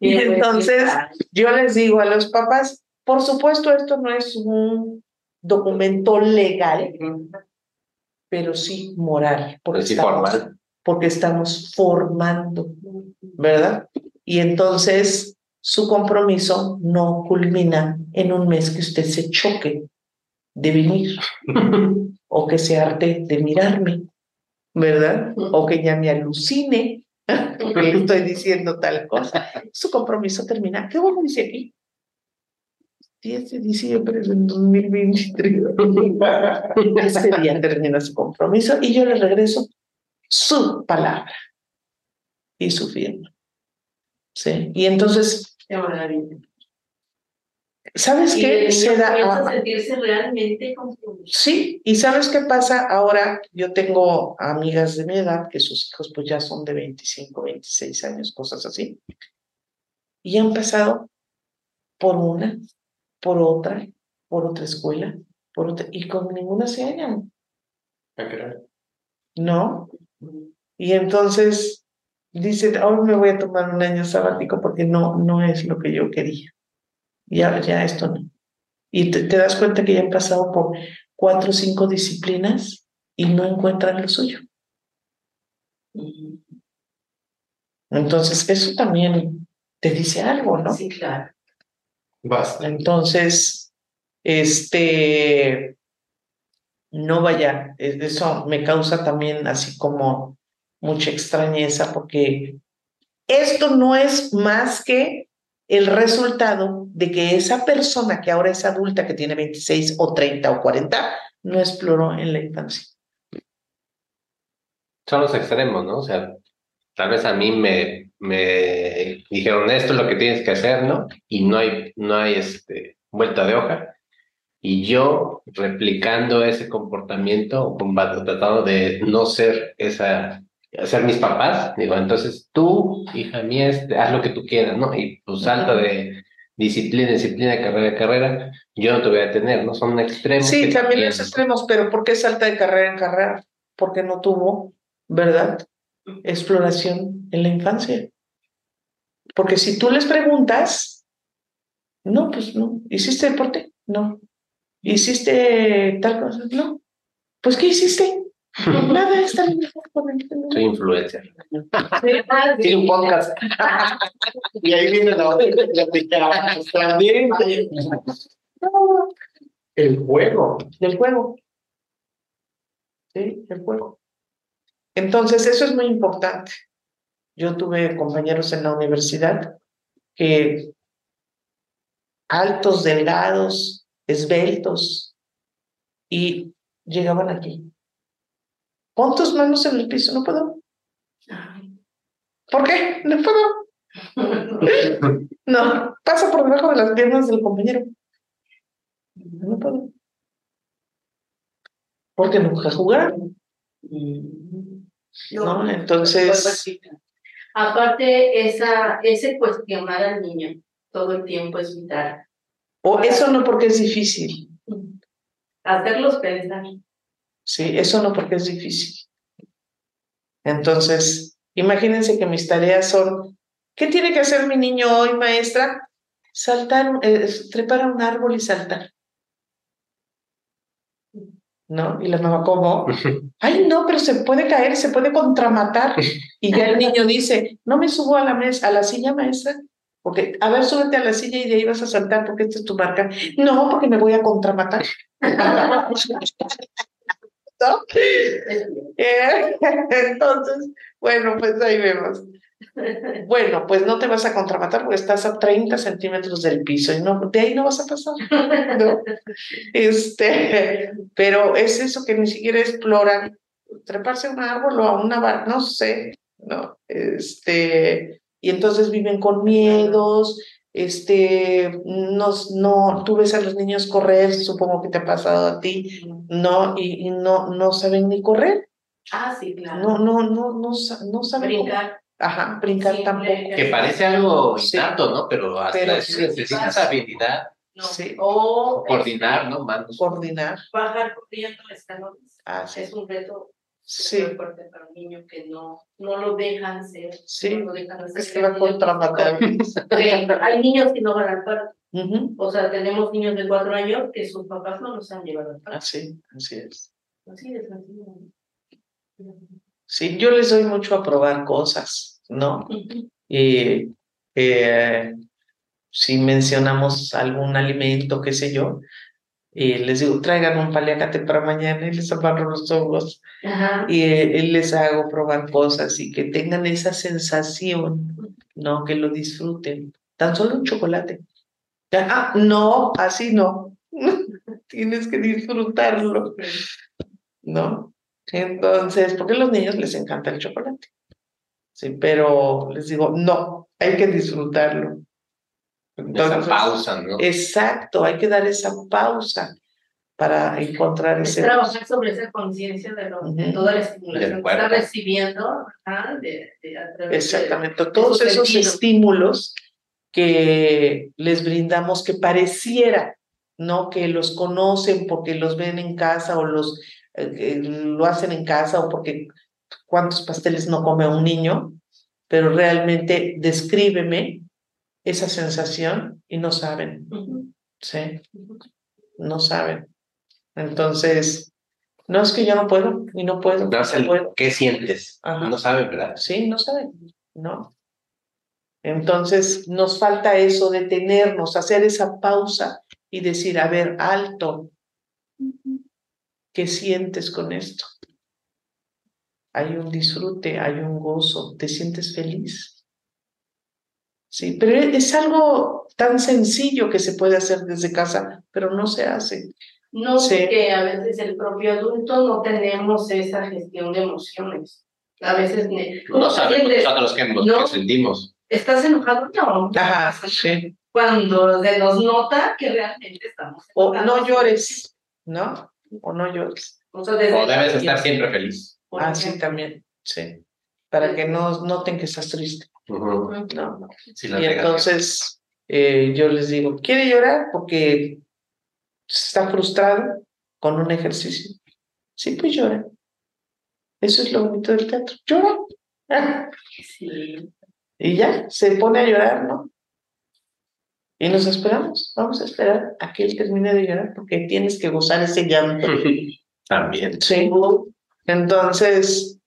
y entonces yo les digo a los papás, por supuesto esto no es un documento legal, pero sí moral, porque, sí estamos, formal. porque estamos formando, ¿verdad? Y entonces su compromiso no culmina en un mes que usted se choque de venir o que se arte de mirarme, ¿verdad? O que ya me alucine que estoy diciendo tal cosa. Su compromiso termina. ¿Qué bueno dice aquí? 10 de diciembre del 2023. Ese día termina su compromiso y yo le regreso su palabra y su firma. ¿Sí? Y entonces, Qué maravilla. ¿sabes Y qué? Se da- a sentirse realmente. Sí, y ¿sabes qué pasa? Ahora yo tengo amigas de mi edad que sus hijos pues ya son de 25, 26 años, cosas así. Y han pasado por una, por otra, por otra escuela, por otra, y con ninguna se hallan, ¿no? Y entonces dicen, hoy me voy a tomar un año sabático porque no, no es lo que yo quería. Ya, ya esto no. Y te, te das cuenta que ya han pasado por cuatro o cinco disciplinas y no encuentran lo suyo. Entonces, eso también te dice algo, ¿no? Sí, claro. Basta. Entonces, este, no vaya, eh, eso me causa también así como mucha extrañeza porque esto no es más que el resultado de que esa persona que ahora es adulta, que tiene 26 o 30 o 40, no exploró en la infancia. Son los extremos, ¿no? O sea, tal vez a mí me, me dijeron esto es lo que tienes que hacer, ¿no? Y no hay, no hay este, vuelta de hoja. Y yo replicando ese comportamiento, tratando de no ser esa, ser mis papás, digo, entonces tú, hija mía, este, haz lo que tú quieras, ¿no? Y pues salta de disciplina, disciplina, carrera, carrera, yo no te voy a tener, ¿no? Son extremos. Sí, también los extremos, pero ¿por qué salta de carrera en carrera? Porque no tuvo, ¿verdad? Exploración en la infancia. Porque si tú les preguntas, no, pues no. ¿Hiciste deporte? No. ¿Hiciste tal cosa? No. Pues ¿qué hiciste? Nada, está bien. Soy influencer. Tiene un podcast. Y ahí viene la otra que platicábamos también. El juego. del juego. Sí, el juego. Entonces, eso es muy importante. Yo tuve compañeros en la universidad que altos, delgados, esbeltos, y llegaban aquí. Pon tus manos en el piso, no puedo. ¿Por qué? No puedo. No, pasa por debajo de las piernas del compañero. No puedo. Porque nunca jugaron. ¿no? Entonces, Aparte, esa, ese cuestionar al niño todo el tiempo es vital. o eso no porque es difícil. Hacerlos pensar. Sí, eso no porque es difícil. Entonces, imagínense que mis tareas son, ¿qué tiene que hacer mi niño hoy, maestra? Saltar, eh, trepar a un árbol y saltar. ¿No? Y la mamá, ¿cómo? Ay, no, pero se puede caer, se puede contramatar. Y ya el niño dice, no me subo a la mesa, a la silla, maestra. Porque, a ver, súbete a la silla y de ahí vas a saltar porque esta es tu marca. No, porque me voy a contramatar. ¿No? Eh, Entonces, bueno, pues ahí vemos. Bueno, pues no te vas a contramatar porque estás a 30 centímetros del piso y no, de ahí no vas a pasar. ¿no? Este, pero es eso que ni siquiera exploran, treparse a un árbol o a una barra, no sé, ¿no? Este, y entonces viven con miedos, este, no, no, tú ves a los niños correr, supongo que te ha pasado a ti, no, y, y no, no saben ni correr, Ah, sí, claro. no, no, no, no, no saben cómo- Brincar. Ajá, brincar tampoco. Que parece algo Sí. innato, ¿no? Pero hasta Pero eso sí. necesitas habilidad, No. Sí. O coordinar, ¿no? Manos. Coordinar. bajar corriendo escalones. Ah, sí. Es un reto Sí. muy fuerte para un niño que no, no lo dejan ser. Sí, no lo dejan Que hacer. se va contra matar. Hay niños que no van al parque. Ujú. O sea, tenemos niños de cuatro años que sus papás no los han llevado al parque. Así, así es. Así de sencillo. Sí, yo les doy mucho a probar cosas, ¿no? Ujú. Y eh, si mencionamos algún alimento, qué sé yo, y les digo, traigan un paliacate para mañana y les amarro los ojos Ajá. y eh, les hago probar cosas y que tengan esa sensación, ¿no? Que lo disfruten. Tan solo un chocolate. Ah, no, así no. Tienes que disfrutarlo, ¿no? Entonces, porque a los niños les encanta el chocolate. Sí, pero les digo, no, hay que disfrutarlo. Esa pausa, ¿no? Exacto, hay que dar esa pausa para encontrar Es ese. trabajar sobre esa conciencia de, lo- de Ujú. toda la estimulación que está recibiendo de, de, a través de- Exactamente, de todos esos estímulos que les brindamos que pareciera, ¿no? Que los conocen porque los ven en casa o los eh, lo hacen en casa o porque cuántos pasteles no come un niño, pero realmente descríbeme esa sensación y no saben. ¿sí? No saben. Entonces, no es que yo no puedo y no puedo, No no sé, puedo. ¿Qué sientes? Ajá. No saben, ¿verdad? Sí, no saben, ¿no? Entonces, nos falta eso, detenernos, hacer esa pausa y decir, a ver, alto, ¿qué sientes con esto? Hay un disfrute, hay un gozo, ¿te sientes feliz? Sí, pero es algo tan sencillo que se puede hacer desde casa, pero no se hace. No, Sí. porque a veces el propio adulto no tenemos esa gestión de emociones. A veces No sabemos alguien le- nosotros qué, No. qué sentimos. ¿Estás enojado? No. Ajá, sí. Cuando se nos nota que realmente estamos O no llores, ¿no? O no llores. O sea, desde O debes estar siempre feliz. Ah, sí, también, sí. Para que no noten que estás triste. No. Sí, Y entonces eh, yo les digo, ¿quiere llorar? Porque está frustrado con un ejercicio. Sí, pues llora. Eso es lo bonito del teatro. Llora. Sí. Y ya, se pone a llorar, ¿no? Y nos esperamos. Vamos a esperar a que él termine de llorar porque tienes que gozar ese llanto. También. Sí. Entonces,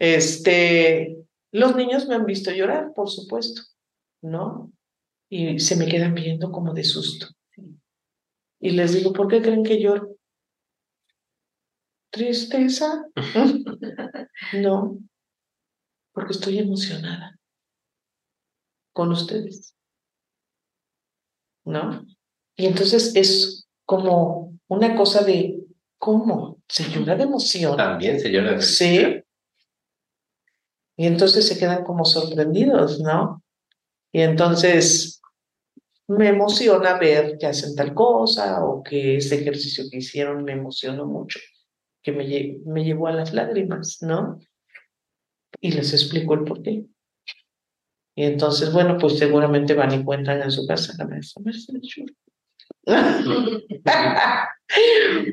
este, los niños me han visto llorar, por supuesto, ¿no? Y se me quedan viendo como de susto. Y les digo, ¿por qué creen que lloro? ¿Tristeza? No, porque estoy emocionada con ustedes, ¿no? Y entonces es como una cosa de, ¿cómo? ¿Se llora de emoción? También se llora de Sí. Y entonces se quedan como sorprendidos, ¿no? Y entonces me emociona ver que hacen tal cosa o que ese ejercicio que hicieron me emocionó mucho, que me, lle- me llevó a las lágrimas, ¿no? Y les explico el por qué. Y entonces, bueno, pues seguramente van y cuentan en su casa la maestra.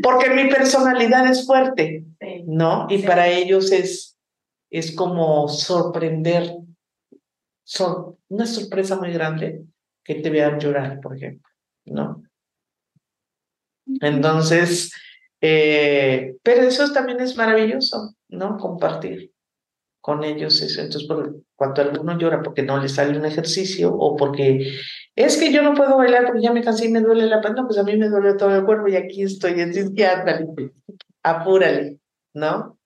Porque mi personalidad es fuerte. ¿no? Y para ellos es, es como sorprender, sor- una sorpresa muy grande que te vean llorar, por ejemplo, ¿no? Entonces, eh, pero eso también es maravilloso, ¿no? Compartir con ellos eso. Entonces, por, cuando alguno llora porque no le sale un ejercicio o porque es que yo no puedo bailar porque ya me cansé y me duele la panza, pues a mí me duele todo el cuerpo y aquí estoy, así que ándale, apúrale, ¿no?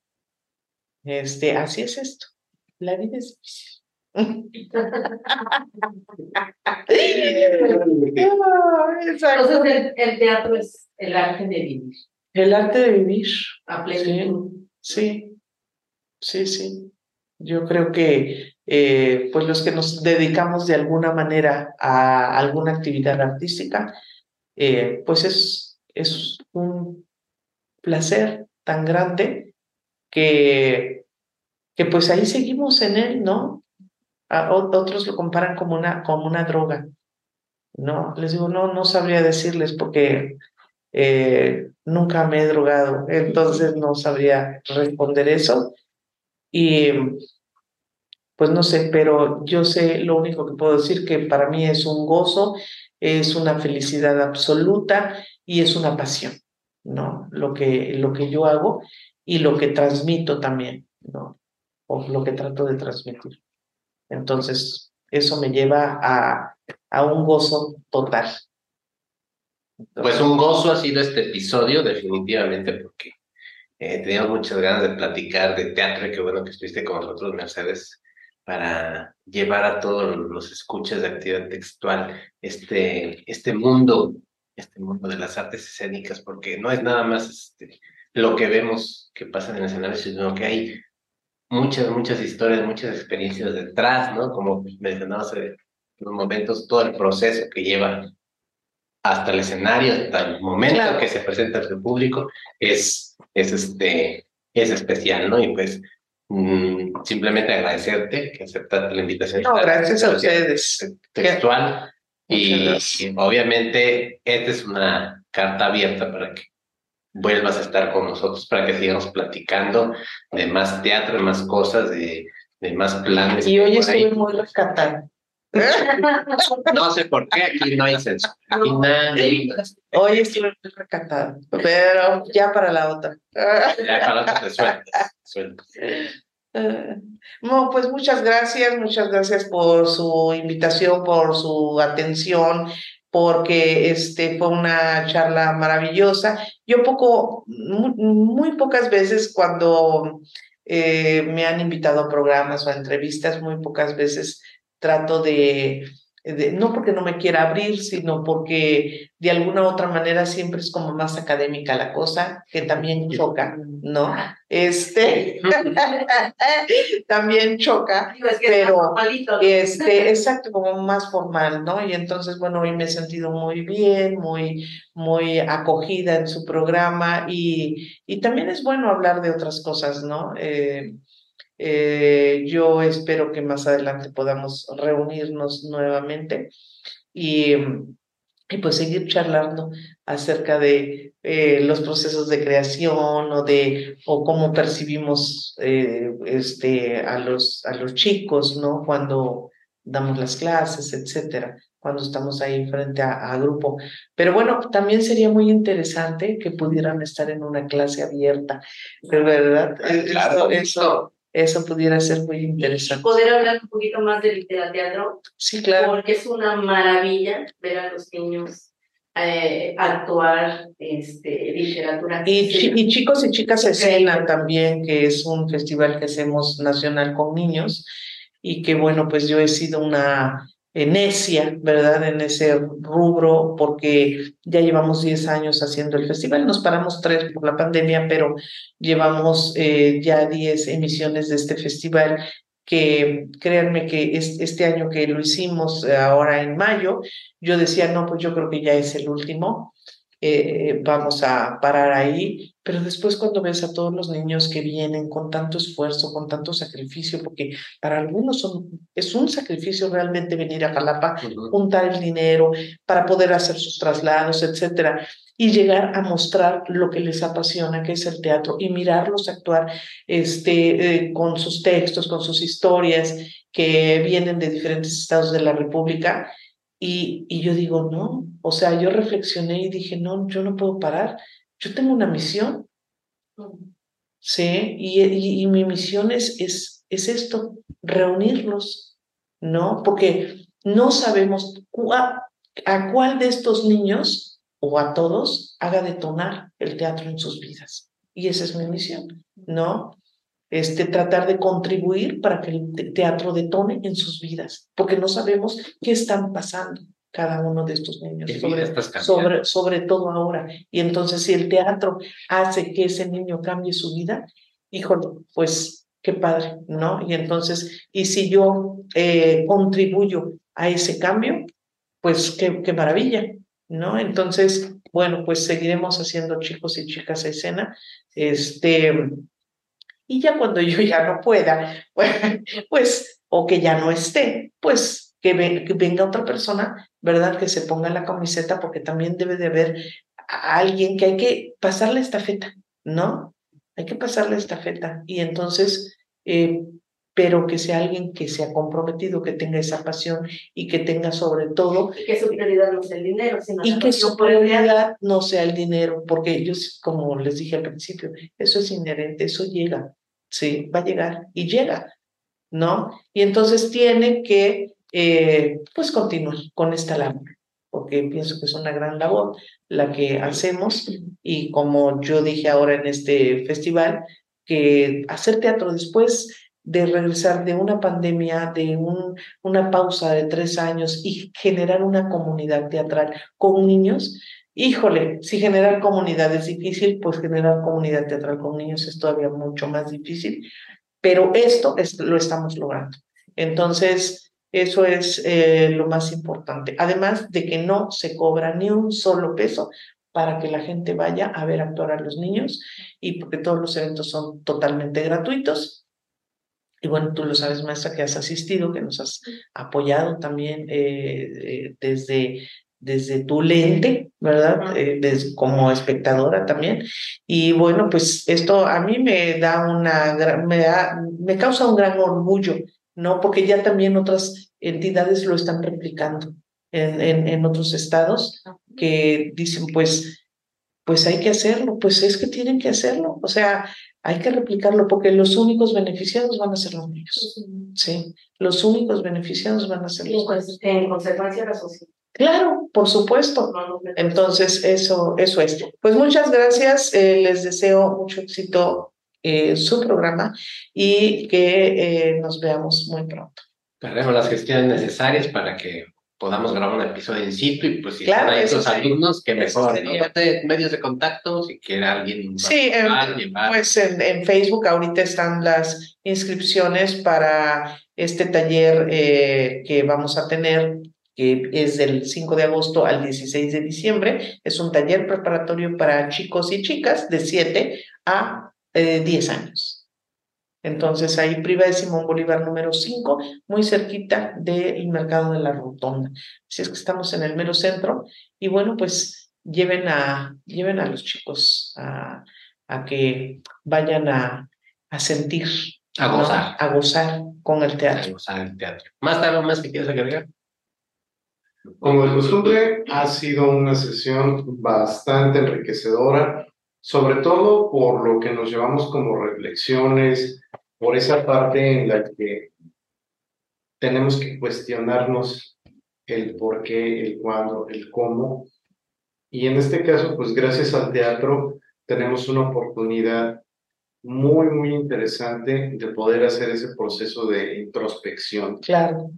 Este, así es esto. La vida es difícil. Entonces el, el teatro es el arte de vivir El arte de vivir. a plenitud. Sí, sí, sí. Yo creo que eh, pues los que nos dedicamos de alguna manera a alguna actividad artística, eh, pues es, es un placer tan grande que, que pues ahí seguimos en él, ¿no? A- otros lo comparan como una, como una droga. No, les digo, no, no sabría decirles porque eh, nunca me he drogado, entonces no sabría responder eso. Y pues no sé, pero yo sé lo único que puedo decir que para mí es un gozo, es una felicidad absoluta y es una pasión, ¿no? Lo que, lo que yo hago y lo que transmito también, ¿no? O lo que trato de transmitir. Entonces, eso me lleva a, a un gozo total. pues un gozo ha sido este episodio, definitivamente, porque eh, teníamos muchas ganas de platicar de teatro y qué bueno que estuviste con nosotros, Mercedes para llevar a todos los escuchas de actividad textual este, este mundo, este mundo de las artes escénicas, porque no es nada más este, lo que vemos que pasa en el escenario, sino que hay muchas, muchas historias, muchas experiencias detrás, ¿no? Como mencionaba hace unos momentos, todo el proceso que lleva hasta el escenario, hasta el momento que se presenta al público, es, es, este, es especial, ¿no? Y pues Mm, simplemente agradecerte que aceptaste la invitación. No, gracias a ustedes. Textual. Y, obviamente esta es una carta abierta para que vuelvas a estar con nosotros, para que sigamos platicando de más teatro, de más cosas, de, de más planes. Y hoy estoy muy rescatada. No sé por qué aquí no hay censo. Hoy estoy muy recatada, pero ya para la otra. Ya para la otra te sueltas. No, pues muchas gracias, muchas gracias por su invitación, por su atención, porque este fue una charla maravillosa. Yo poco, muy, pocas veces cuando eh, me han invitado a programas o a entrevistas, muy pocas veces trato de no porque no me quiera abrir, sino porque de alguna u otra manera siempre es como más académica la cosa, que también choca, ¿no? Este, también choca, pero este, exacto, como más formal, ¿no? Y entonces, bueno, hoy me he sentido muy bien, muy, muy acogida en su programa y, y también es bueno hablar de otras cosas, ¿no? Eh, eh, yo espero que más adelante podamos reunirnos nuevamente y, y pues seguir charlando acerca de eh, los procesos de creación o de o cómo percibimos eh, este a los a los chicos no cuando damos las clases etcétera cuando estamos ahí frente a, grupo. Pero bueno, también sería muy interesante que pudieran estar en una clase abierta, ¿verdad? Claro, eso, eso pudiera ser muy interesante. Poder hablar un poquito más de literateatro. Sí, claro. Porque es una maravilla ver a los niños eh, actuar este, literatura. Y, y, chicos y chicas escena también, que es un festival que hacemos nacional con niños y que bueno, pues yo he sido una necia, ¿verdad? En ese rubro, porque ya llevamos 10 años haciendo el festival, nos paramos tres por la pandemia, pero llevamos eh, ya 10 emisiones de este festival que créanme que este año que lo hicimos eh, ahora en mayo, yo decía, no, pues yo creo que ya es el último, eh, vamos a parar ahí, pero después cuando ves a todos los niños que vienen con tanto esfuerzo, con tanto sacrificio, porque para algunos son, es un sacrificio realmente venir a Jalapa, juntar el dinero para poder hacer sus traslados, etcétera, y llegar a mostrar lo que les apasiona, que es el teatro, y mirarlos actuar este, eh, con sus textos, con sus historias que vienen de diferentes estados de la República y, y yo digo, no, o sea, yo reflexioné y dije, no, yo no puedo parar, yo tengo una misión. Sí, y, y, mi misión es, es, es esto, reunirlos, ¿no? Porque no sabemos a cuál de estos niños o a todos haga detonar el teatro en sus vidas. Y esa es mi misión, ¿no? Este, tratar de contribuir para que el teatro detone en sus vidas, porque no sabemos qué están pasando cada uno de estos niños, sobre, sobre, todo ahora. Y entonces si el teatro hace que ese niño cambie su vida, híjole, pues qué padre, ¿no? Y entonces, y si yo eh, contribuyo a ese cambio, pues qué, qué maravilla, ¿no? Entonces, bueno, pues seguiremos haciendo chicos y chicas escena. Este, y ya cuando yo ya no pueda, pues, o que ya no esté, pues que, venga otra persona, ¿verdad? Que se ponga la camiseta, porque también debe de haber a alguien que hay que pasarle esta feta, ¿no? Hay que pasarle esta feta. Y entonces, eh, pero que sea alguien que sea comprometido, que tenga esa pasión y que tenga sobre todo... Y que su prioridad no sea el dinero, sino Y que su prioridad no sea el dinero, porque ellos, como les dije al principio, eso es inherente, eso llega, sí, va a llegar y llega, ¿no? Y entonces tiene que, eh, pues, continuar con esta labor porque pienso que es una gran labor la que hacemos y como yo dije ahora en este festival, que hacer teatro después de regresar de una pandemia, de un, una pausa de tres años y generar una comunidad teatral con niños, híjole, si generar comunidad es difícil, pues generar comunidad teatral con niños es todavía mucho más difícil, pero esto es, lo estamos logrando. Entonces, eso es eh, lo más importante. Además de que no se cobra ni un solo peso para que la gente vaya a ver actuar a los niños y porque todos los eventos son totalmente gratuitos. Y bueno, tú lo sabes, maestra, que has asistido, que nos has apoyado también eh, eh, desde, desde tu lente, ¿verdad? desde, como espectadora también. Y bueno, pues esto a mí me da una, me, da, me causa un gran orgullo ¿no? Porque ya también otras entidades lo están replicando en, en, en otros estados que dicen, pues, pues hay que hacerlo, pues es que tienen que hacerlo, o sea, hay que replicarlo porque los únicos beneficiados van a ser los niños, ¿sí? Los únicos beneficiados van a ser los niños. En consecuencia la sociedad. Claro, por supuesto. Entonces, eso, eso es. Pues muchas gracias. Eh, les deseo mucho éxito eh, su programa y que eh, nos veamos muy pronto. Haremos las gestiones necesarias para que podamos grabar un episodio en sitio y pues si claro, están estos alumnos, que mejor, medios de contacto, si quiere alguien. Sí, pues en, en, Facebook ahorita están las inscripciones para este taller eh, que vamos a tener que es del 5 de agosto al 16 de diciembre. Es un taller preparatorio para chicos y chicas de 7 a 10 años. Entonces ahí priva de Simón Bolívar número 5, muy cerquita del mercado de la Rotonda. Así es que estamos en el mero centro y bueno, pues lleven a, lleven a los chicos a, a que vayan a, a sentir, a gozar. a gozar con el teatro. A gozar el teatro. ¿Más tarde más que quieres agregar? Como de costumbre, ha sido una sesión bastante enriquecedora sobre todo por lo que nos llevamos como reflexiones, por esa parte en la que tenemos que cuestionarnos el por qué, el cuándo, el cómo. Y en este caso, pues gracias al teatro tenemos una oportunidad muy, muy interesante de poder hacer ese proceso de introspección. Claro.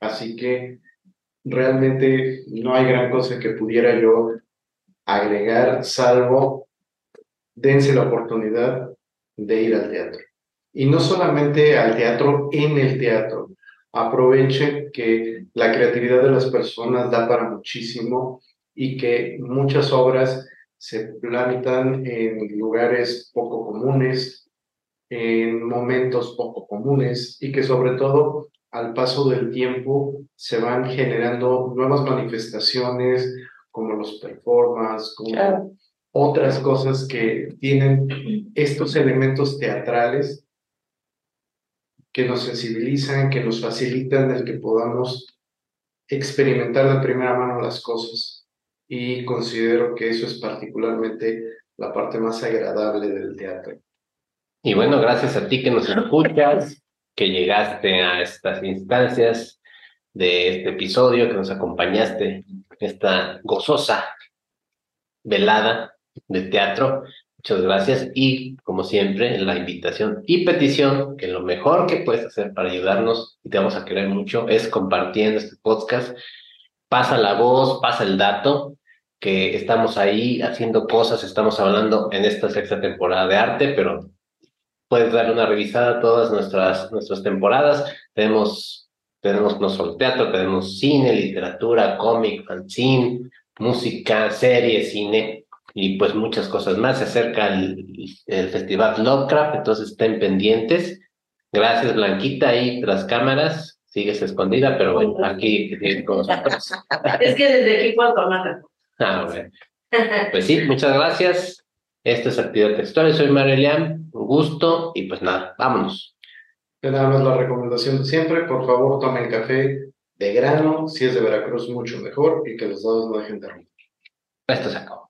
Así que realmente no hay gran cosa que pudiera yo agregar, salvo dense la oportunidad de ir al teatro. Y no solamente al teatro en el teatro, aprovechen que la creatividad de las personas da para muchísimo y que muchas obras se plantan en lugares poco comunes, en momentos poco comunes y que sobre todo al paso del tiempo se van generando nuevas manifestaciones como los performances, como otras cosas que tienen estos elementos teatrales que nos sensibilizan, que nos facilitan el que podamos experimentar de primera mano las cosas. Y considero que eso es particularmente la parte más agradable del teatro. Y bueno, gracias a ti que nos escuchas, que llegaste a estas instancias de este episodio, que nos acompañaste esta gozosa velada de teatro. Muchas gracias y como siempre la invitación y petición que lo mejor que puedes hacer para ayudarnos y te vamos a querer mucho es compartiendo este podcast. Pasa la voz, pasa el dato que estamos ahí haciendo cosas, estamos hablando en esta sexta temporada de arte, pero puedes darle una revisada a todas nuestras, nuestras temporadas. Tenemos, tenemos no solo teatro, tenemos cine, literatura, cómic, fanzine, música, serie, cine y pues muchas cosas más. Se acerca el, el, Festival Lovecraft, entonces estén pendientes. Gracias, Blanquita, ahí tras cámaras. Sigues escondida, pero bueno, aquí con Es que desde aquí cuando mata. Ah, bueno. Pues sí, muchas gracias. Este es Actividad Textual. Soy Marelian. Un gusto y pues nada, vámonos. Nada más la recomendación de siempre, por favor tomen café de grano, si es de Veracruz mucho mejor y que los dados no dejen de romper. Esto se acabó.